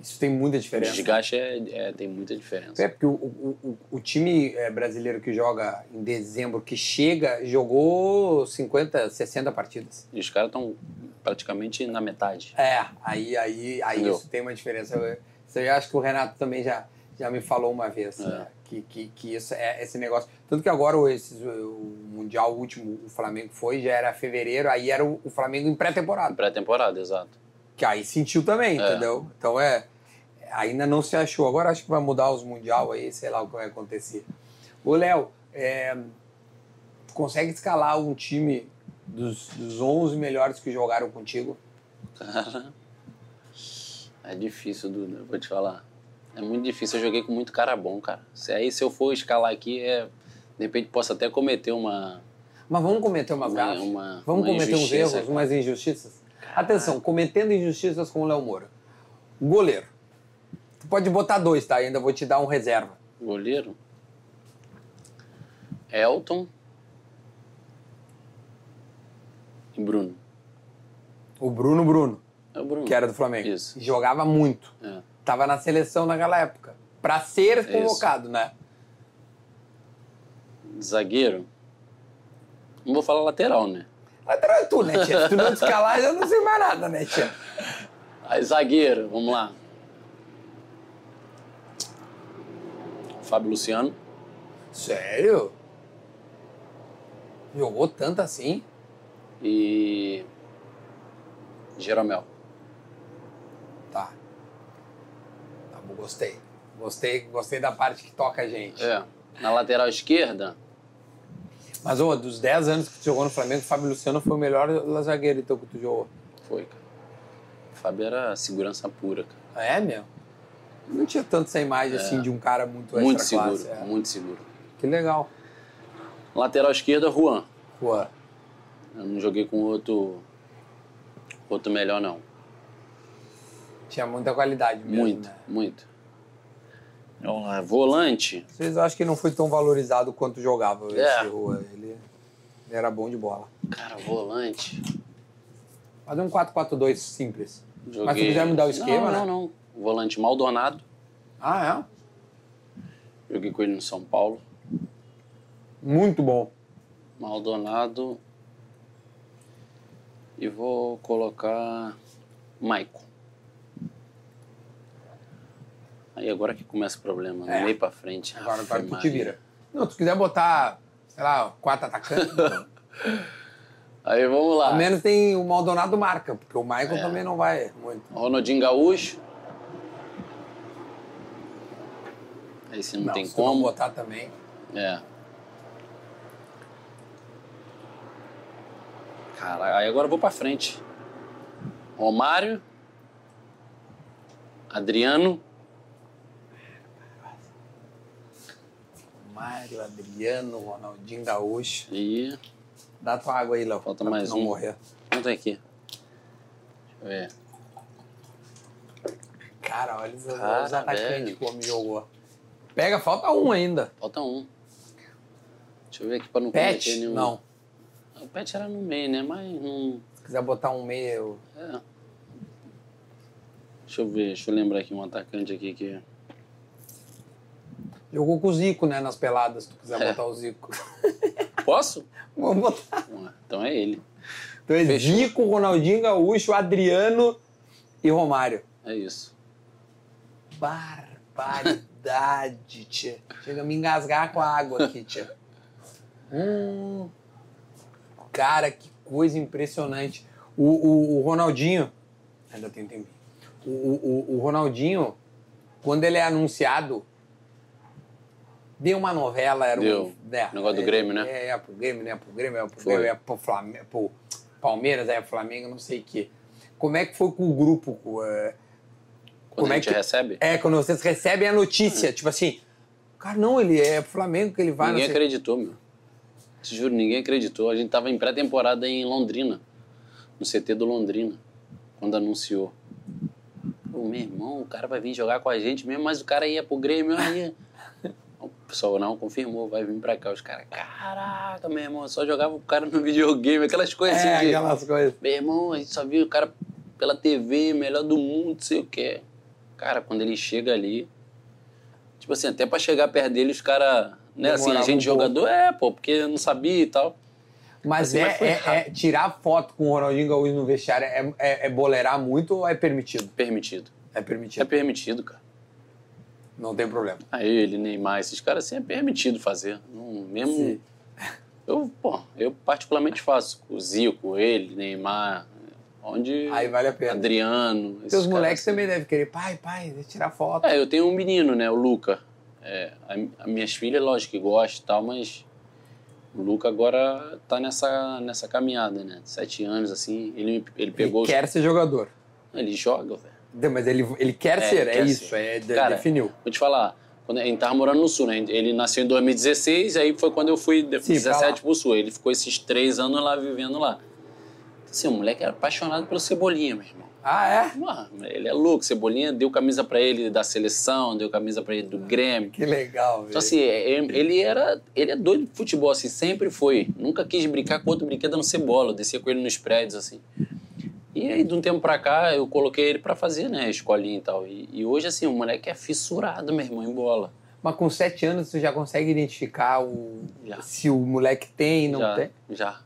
Isso tem muita O diferença. desgaste é, é- tem muita diferença. É, porque o, o, o, o time é, brasileiro que joga em dezembro, que chega, jogou 50, 60 partidas. E os caras estão praticamente na metade. É, aí, aí, aí Entendeu? isso tem uma diferença. Eu, eu acho que o Renato também já, já me falou uma vez, É. né? que, que, que isso é esse negócio. Tanto que agora o, esses, o Mundial último, o Flamengo foi, já era fevereiro, aí era o, o Flamengo em pré-temporada. Pré-temporada, exato. Que aí sentiu também, É. entendeu? Então é. Ainda não se achou. Agora acho que vai mudar os Mundial aí, sei lá o que vai acontecer. Ô, Léo, é, consegue escalar um time dos, dos 11 melhores que jogaram contigo? Cara, é difícil, Duda, vou te falar. É muito difícil, eu joguei com muito cara bom, cara. Se aí, se eu for escalar aqui, é... de repente posso até cometer uma... Mas vamos cometer Uma- gafas? uma- vamos uma cometer uns erros, cara. umas injustiças? Atenção, cometendo injustiças com o Léo Moura. Goleiro. Tu pode botar dois, tá? Ainda vou te dar um reserva. Goleiro. Elton. E Bruno. O Bruno Bruno, É o Bruno. que era do Flamengo. Isso. Jogava muito. É. Tava na seleção naquela época. Pra ser Isso. convocado, né? Zagueiro. Não vou falar lateral, né? Lateral é tu, né, tia? Se tu não escalar, eu não sei mais nada, né, tia? Aí, zagueiro, vamos lá. Fábio Luciano. Sério? Jogou tanto assim? E. Jeromel. Tá. Tá bom, gostei. Gostei, gostei da parte que toca a gente. É. Na lateral esquerda, Mas, ô, dos 10 anos que tu jogou no Flamengo, o Fábio Luciano foi o melhor zagueiro então, que tu jogou. foi, cara. O Fábio era segurança pura, cara. Ah, é, meu? Não tinha tanto essa imagem, assim, de um cara muito Muito extra seguro, classe. É. muito seguro. Que legal. Lateral esquerda, Juan. Pô, Eu não joguei com outro. Outro melhor, não. tinha muita qualidade mesmo, muito, né? muito. Vamos lá, volante. Eu acho que ele não foi tão valorizado quanto jogava É. esse Rua. Ele, era bom de bola. Cara, volante. Fazer um 4-4-2 simples. Joguei... Mas se quiser mudar o esquema, não, né? Não, não. Volante Maldonado. Ah, Joguei com ele no São Paulo. é? Muito bom. Maldonado. E vou colocar Maicon. Aí agora que começa o problema, no É. meio pra frente. Agora, agora tu te vira. Não, tu quiser botar, sei lá, quatro atacantes, Aí vamos lá. ao menos tem o Maldonado marca, porque o Michael É. também não vai muito. Ronaldinho Gaúcho. Aí se não, tem se tu não como. botar também. É. Cara, aí agora eu vou pra frente. Romário. Adriano. Mário, Adriano, Ronaldinho Gaúcho. E. Dá tua água aí, Léo. Falta mais não um. morrer. Quanto é aqui? Deixa eu ver. Cara, olha os, Cara, os atacantes que o homem jogou. Pega, falta um ainda. Falta um. Deixa eu ver aqui pra não Pet? cometer nenhum. Não. O Pet era no meio, né? Mas não. Se quiser botar um meio. É. Deixa eu ver, deixa eu lembrar aqui um atacante aqui que. Jogou com o Zico, né? Nas peladas, se tu quiser É. botar o Zico. Posso? Vamos botar. Então é ele. Então é Fechou. Zico, Ronaldinho Gaúcho, Adriano e Romário. É isso. barbaridade, tia. Chega a me engasgar com a água aqui, tia. Hum. Cara, que coisa impressionante. O, o, o Ronaldinho. Ainda tem tempo. O, o, o Ronaldinho, quando ele é anunciado, deu uma novela, era Deu. um. É, Negócio do é, Grêmio, né? É, é pro Grêmio, né? Pro Grêmio, é pro. Grêmio, é pro, Flamengo, pro Palmeiras, é pro Flamengo, não sei o quê. Como é que foi com o grupo? é, Quando Como a é gente que- recebe, é, quando vocês recebem a notícia, tipo assim, cara, não, ele é Flamengo que ele vai, ninguém acreditou, meu. Te juro, ninguém acreditou. A gente tava em pré-temporada em Londrina, no CT do Londrina, quando anunciou. Pô, meu irmão, o cara vai vir jogar com a gente mesmo, mas o cara ia pro Grêmio, aí. O pessoal não confirmou, vai vir pra cá. Os caras, caraca, meu irmão, só jogava o cara no videogame, aquelas coisas É, assim. de- aquelas coisas. Meu irmão, a gente só viu o cara pela TV, melhor do mundo, não sei o que. Cara, quando ele chega ali. Tipo assim, até pra chegar perto dele, os caras. Né, assim, a gente um pouco. jogador, é, pô, porque não sabia e tal. Mas Assim, é, mas é- é tirar foto com o Ronaldinho Gaúcho no vestiário é, é, é boleirar muito ou é permitido? Permitido. É É permitido. permitido, cara. Não tem problema. Aí ele, Neymar, esses caras assim é permitido fazer. Não, mesmo. Sim. Eu, pô, eu particularmente faço. O Zico, ele, Neymar, onde. Aí vale a pena. Adriano. Seus moleques assim. também devem querer, pai, pai, tirar foto. É, eu tenho um menino, né, o Luca. É, a, a minhas filhas, lógico que gostam e tal, mas o Luca agora tá nessa, nessa caminhada, né? Sete anos, assim, ele, ele pegou... ele os- quer ser jogador. Ele joga, velho. Mas ele, ele quer É, ser, ele é quer isso, ser. é, de- Cara, definiu. Vou te falar, quando a gente tava morando no Sul, né? Ele nasceu em 2016, aí foi quando eu fui de- Sim, pra 17 lá. pro Sul. Ele ficou esses três anos lá, vivendo lá. Assim, o moleque era apaixonado pelo Cebolinha, meu irmão. Ah, é? Mano, ele é louco, Cebolinha deu camisa pra ele da seleção, deu camisa pra ele do Grêmio. Que legal, velho. Então, assim, é- é- ele era. Ele é doido de futebol, assim, sempre foi. Nunca quis brincar com outro brinquedo a não ser bola. Eu descia com ele nos prédios, assim. E aí, de um tempo pra cá, eu coloquei ele pra fazer, né, escolinha e tal. E, e hoje, assim, o moleque é fissurado, meu irmão, em bola. Mas com sete anos você já consegue identificar o, Já. se o moleque tem não já, tem? Já.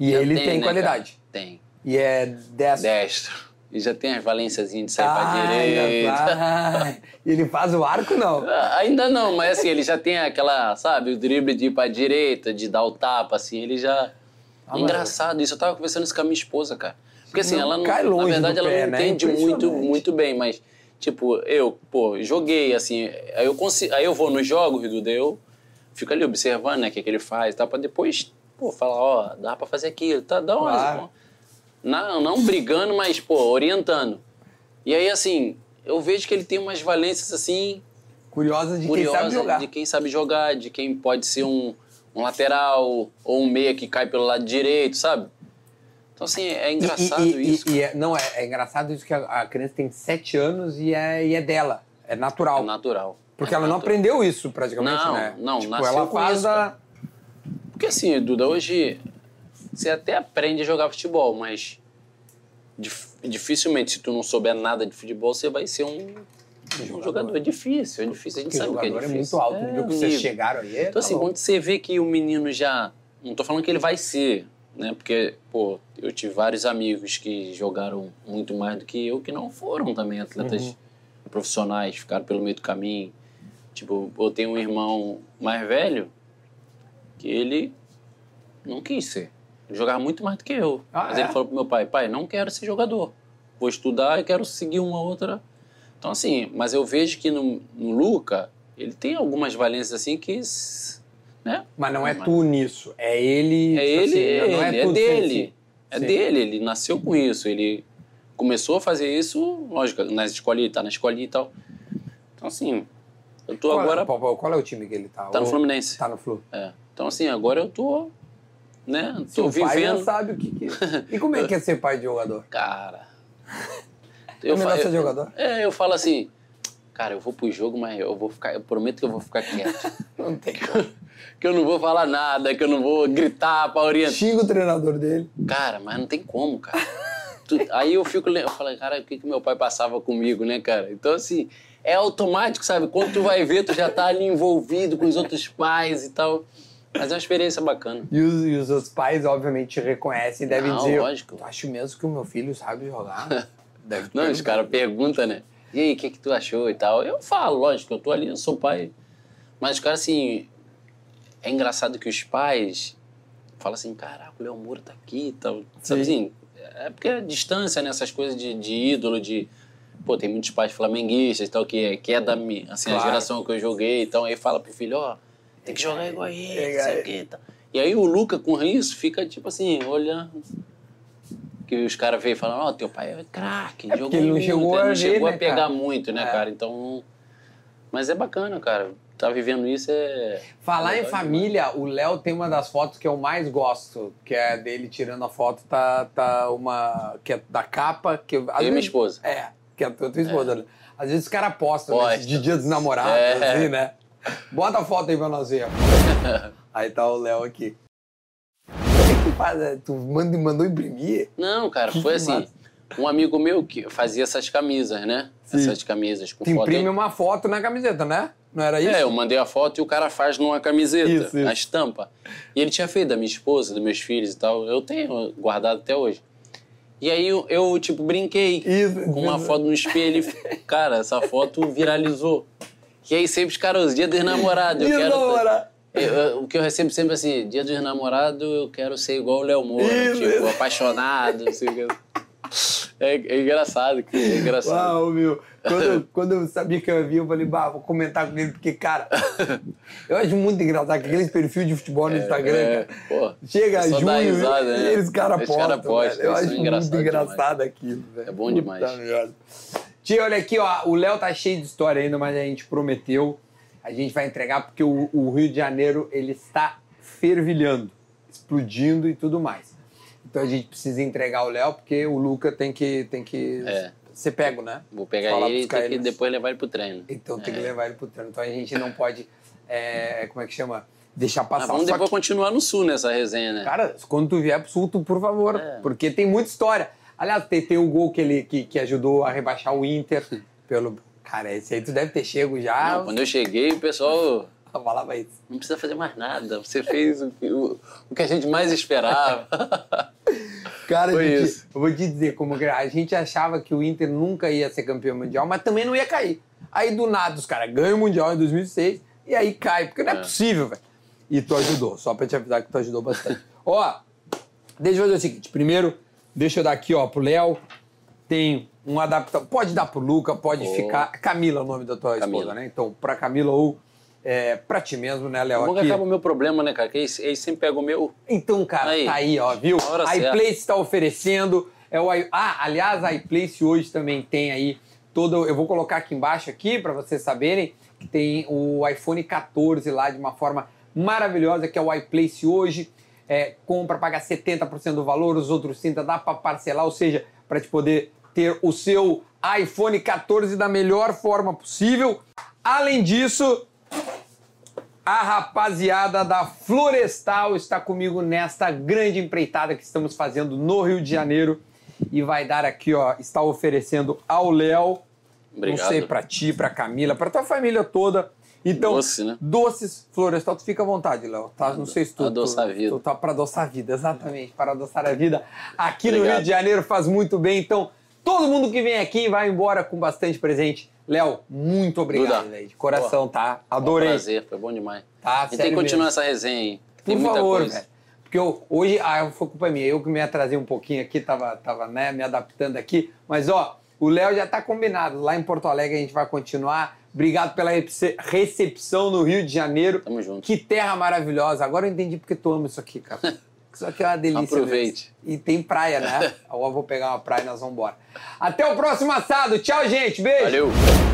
E Já ele tem, né, qualidade. cara? Tem. E é dessa. Destro. E já tem as valênciazinhas de sair pra direita. Ele faz o arco, não? Ah, Ainda não, mas assim, ele já tem aquela, sabe, o drible de ir pra direita, de dar o tapa, assim, ele já. Ah, mas- Engraçado isso, eu tava conversando isso com a minha esposa, cara. Porque assim, Não ela não. cai longe na verdade, do ela pé, não né? entende muito, Impressionante. muito bem, mas, tipo, eu, pô, joguei, assim, aí eu, consigo, aí eu vou nos jogos, Duda, eu fico ali observando, né, o que, que ele faz, tá? Pra depois, pô, falar, ó, dá pra fazer aquilo, tá? Dá uma. Claro. Não, não brigando, mas, pô, orientando. E aí, assim, eu vejo que ele tem umas valências, assim, Curiosa de curiosa quem sabe jogar. de quem sabe jogar, de quem pode ser um, um lateral ou um meia que cai pelo lado direito, sabe? Então, assim, é engraçado e, e- isso. e é- não, é, é engraçado isso que a, a criança tem sete anos e é, e é dela. É natural. É natural. Porque É ela não natural. aprendeu isso praticamente, Não, né? não, tipo, ela faz isso, cara. Porque assim, Duda, hoje você até aprende a jogar futebol, mas dif- dificilmente, se tu não souber nada de futebol, você vai ser um, um jogador. É difícil, é difícil. A gente sabe que é jogador é, difícil. muito alto. É, que vocês nível. chegaram aí. Então, assim, quando você vê que o menino já. Não tô falando que ele vai ser, né? Porque, pô, eu tive vários amigos que jogaram muito mais do que eu, que não foram também atletas Uhum. profissionais, ficaram pelo meio do caminho. Tipo, eu tenho um irmão mais velho que ele não quis ser. Ele jogava muito mais do que eu. Ah, Mas é? ele falou pro meu pai, pai, não quero ser jogador. Vou estudar e quero seguir uma outra. Então, assim, mas eu vejo que no, no Luca, ele tem algumas valências assim que. Né? Mas não é Mas- tu nisso. É ele. É ele, assim, ele, não é, tudo sem dele. É Sim. dele, ele nasceu com isso. Ele começou a fazer isso, lógico, nas escolinhas, tá na escolinha e tal. Então, assim, eu tô Qual, agora. é, qual, qual é o time que ele tá? Tá no Fluminense. Tá no Flu. É. Então, assim, agora eu tô. Né? Seu Tô pai já vivendo. sabe o que, que E como é que é ser pai de jogador? Cara. É melhor fa- ser jogador? É, eu falo assim, cara, eu vou pro jogo, mas eu vou ficar, eu prometo que eu vou ficar quieto. Não tem como. Que eu não vou falar nada, que eu não vou gritar pra orientar. Xinga o treinador dele. Cara, mas não tem como, cara. Tu- aí eu fico, eu falo, cara, o que que meu pai passava comigo, né, cara? Então, assim, é automático, sabe? Quando tu vai ver, tu já tá ali envolvido com os outros pais e tal. Mas é uma experiência bacana. E os, e os outros pais, obviamente, te reconhecem e devem Não, dizer: lógico. Tu acha mesmo que o meu filho sabe jogar? Deve Não, os caras perguntam, né? E aí, o que, que tu achou e tal? Eu falo, lógico, eu tô ali, eu sou pai. Mas, cara, assim, é engraçado que os pais falam assim, caraca, o Léo Moura tá aqui e tal. Sabe assim, é porque é distância, né? Essas coisas de, de ídolo, de... Pô, tem muitos pais flamenguistas e tal, que, é- que é da minha, assim, Claro. a geração que eu joguei. Então, aí fala pro filho, ó, tem que jogar igual a ele, não sei o que e tal. E aí o Luca, com isso, fica, tipo assim, olhando... Que os caras veem e falam, ó, teu pai é craque, É jogou ele não muito, chegou ele a não ver, chegou né, a pegar cara? muito, né, É. cara? Então... Mas é bacana, cara. Tá vivendo isso é... Falar em legal família, o Léo tem uma das fotos que eu mais gosto, que é dele tirando a foto, tá, tá uma. que é da capa. Que, Eu e minha vezes- esposa. É, que é a tua tua esposa. né? Às vezes os caras postam né, de dia dos namorados, É. assim, né? Bota a foto aí pra nós ver. aí tá o Léo aqui. O que que faz? É, Tu manda- mandou imprimir? Não, cara, Que foi assim. massa. Um amigo meu que fazia essas camisas, né? Sim. Essas camisas com Tu foto. imprime uma foto na camiseta, né? Não era isso? É, eu mandei a foto e o cara faz numa camiseta, Isso, isso. a estampa. E ele tinha feito da minha esposa, dos meus filhos e tal. Eu tenho guardado até hoje. E aí eu, eu, tipo, brinquei Isso, com uma foto no espelho e, cara, essa foto viralizou. E aí sempre os caras, dia dos namorados, eu quero... Eu- eu- o que eu recebo sempre assim, dia dos namorados eu quero ser igual o Léo Moura, Isso, tipo, apaixonado, não sei o que. É, é engraçado, cara, é engraçado. Uau, meu. Quando, eu- quando eu sabia que eu ia vir, eu falei, bah, vou comentar com ele, porque, cara, eu acho muito engraçado que aqueles perfil de futebol no Instagram, É, cara, pô, chega junho dá risada, né? e eles cara postam, posta, velho. Eu é acho engraçado muito engraçado aquilo, velho. É bom demais. Tia, olha aqui, ó, o Léo tá cheio de história ainda, mas a gente prometeu, a gente vai entregar porque o, o Rio de Janeiro, ele está fervilhando, explodindo e tudo mais. Então a gente precisa entregar o Léo porque o Luca tem que, tem que É. ser pego, né? Vou pegar Falar ele e tem que depois levar ele pro treino. Então tem que É. levar ele pro treino. Então a gente não pode, é, como é que chama? Deixar Mas passar. vamos Só depois que, continuar no sul nessa resenha, né? cara, quando tu vier pro sul, tu, por favor, É. porque tem muita história. Aliás, tem, tem o gol que ele que, que ajudou a rebaixar o Inter pelo. Cara, esse aí tu deve ter chego já. Não, quando eu cheguei, o pessoal Falava isso. não precisa fazer mais nada. Você fez o, que- o, o que a gente mais esperava. Cara, Foi gente, isso. eu vou te dizer como que a gente achava que o Inter nunca ia ser campeão mundial, mas também não ia cair. Aí do nada os caras ganham o mundial em 2006 e aí cai, porque não é, É. possível, velho. E tu ajudou, só pra te avisar que tu ajudou bastante. ó, deixa eu fazer o seguinte, primeiro, deixa eu dar aqui, ó, pro Léo. Tem um adaptador, pode dar pro Luca, pode Ô. ficar. Camila é o nome da tua Camila. esposa, né? Então, pra Camila ou é, pra ti mesmo, né, Léo? Como acaba o meu problema, né, cara? Que eles, eles sempre pegam o meu. Então, cara, Aí. tá aí, ó, viu? A iPlace está oferecendo. É o i... Ah, aliás, a iPlace hoje também tem aí todo. Eu vou colocar aqui embaixo aqui para vocês saberem que tem o iPhone 14 lá de uma forma maravilhosa, que é o iPlace hoje. É, compra, paga 70% do valor, os outros 30% dá para parcelar, ou seja, para te poder ter o seu iPhone 14 da melhor forma possível. Além disso, a rapaziada da Florestal está comigo nesta grande empreitada que estamos fazendo no Rio de Janeiro e vai dar aqui, ó, está oferecendo ao Léo, não sei, pra ti, pra Camila, pra tua família toda. Então, Doce, né? doces Florestal, tu fica à vontade, Léo, tá? Não sei se tu... Adoçar tu, a vida. Tu tá pra adoçar a vida, exatamente, para adoçar a vida. Aqui no Obrigado. Rio de Janeiro faz muito bem, então todo mundo que vem aqui vai embora com bastante presente. Léo, muito obrigado, Duda. velho, de coração, tá? Foi um Adorei. prazer, foi bom demais. Tá, A gente tem que continuar mesmo. essa resenha aí. Por Tem muita favor, coisa. velho. Porque eu, hoje, ah, foi culpa minha. Eu que me atrasei um pouquinho aqui, tava, tava né, me adaptando aqui. Mas, ó, o Léo já tá combinado. Lá em Porto Alegre a gente vai continuar. Obrigado pela rece- recepção no Rio de Janeiro. Tamo junto. Que terra maravilhosa. Agora eu entendi porque tu ama isso aqui, cara. Isso aqui é uma delícia. Aproveite. mesmo. E tem praia, né? Agora vou pegar uma praia e nós vamos embora. Até o próximo assado. Tchau, gente. Beijo. Valeu!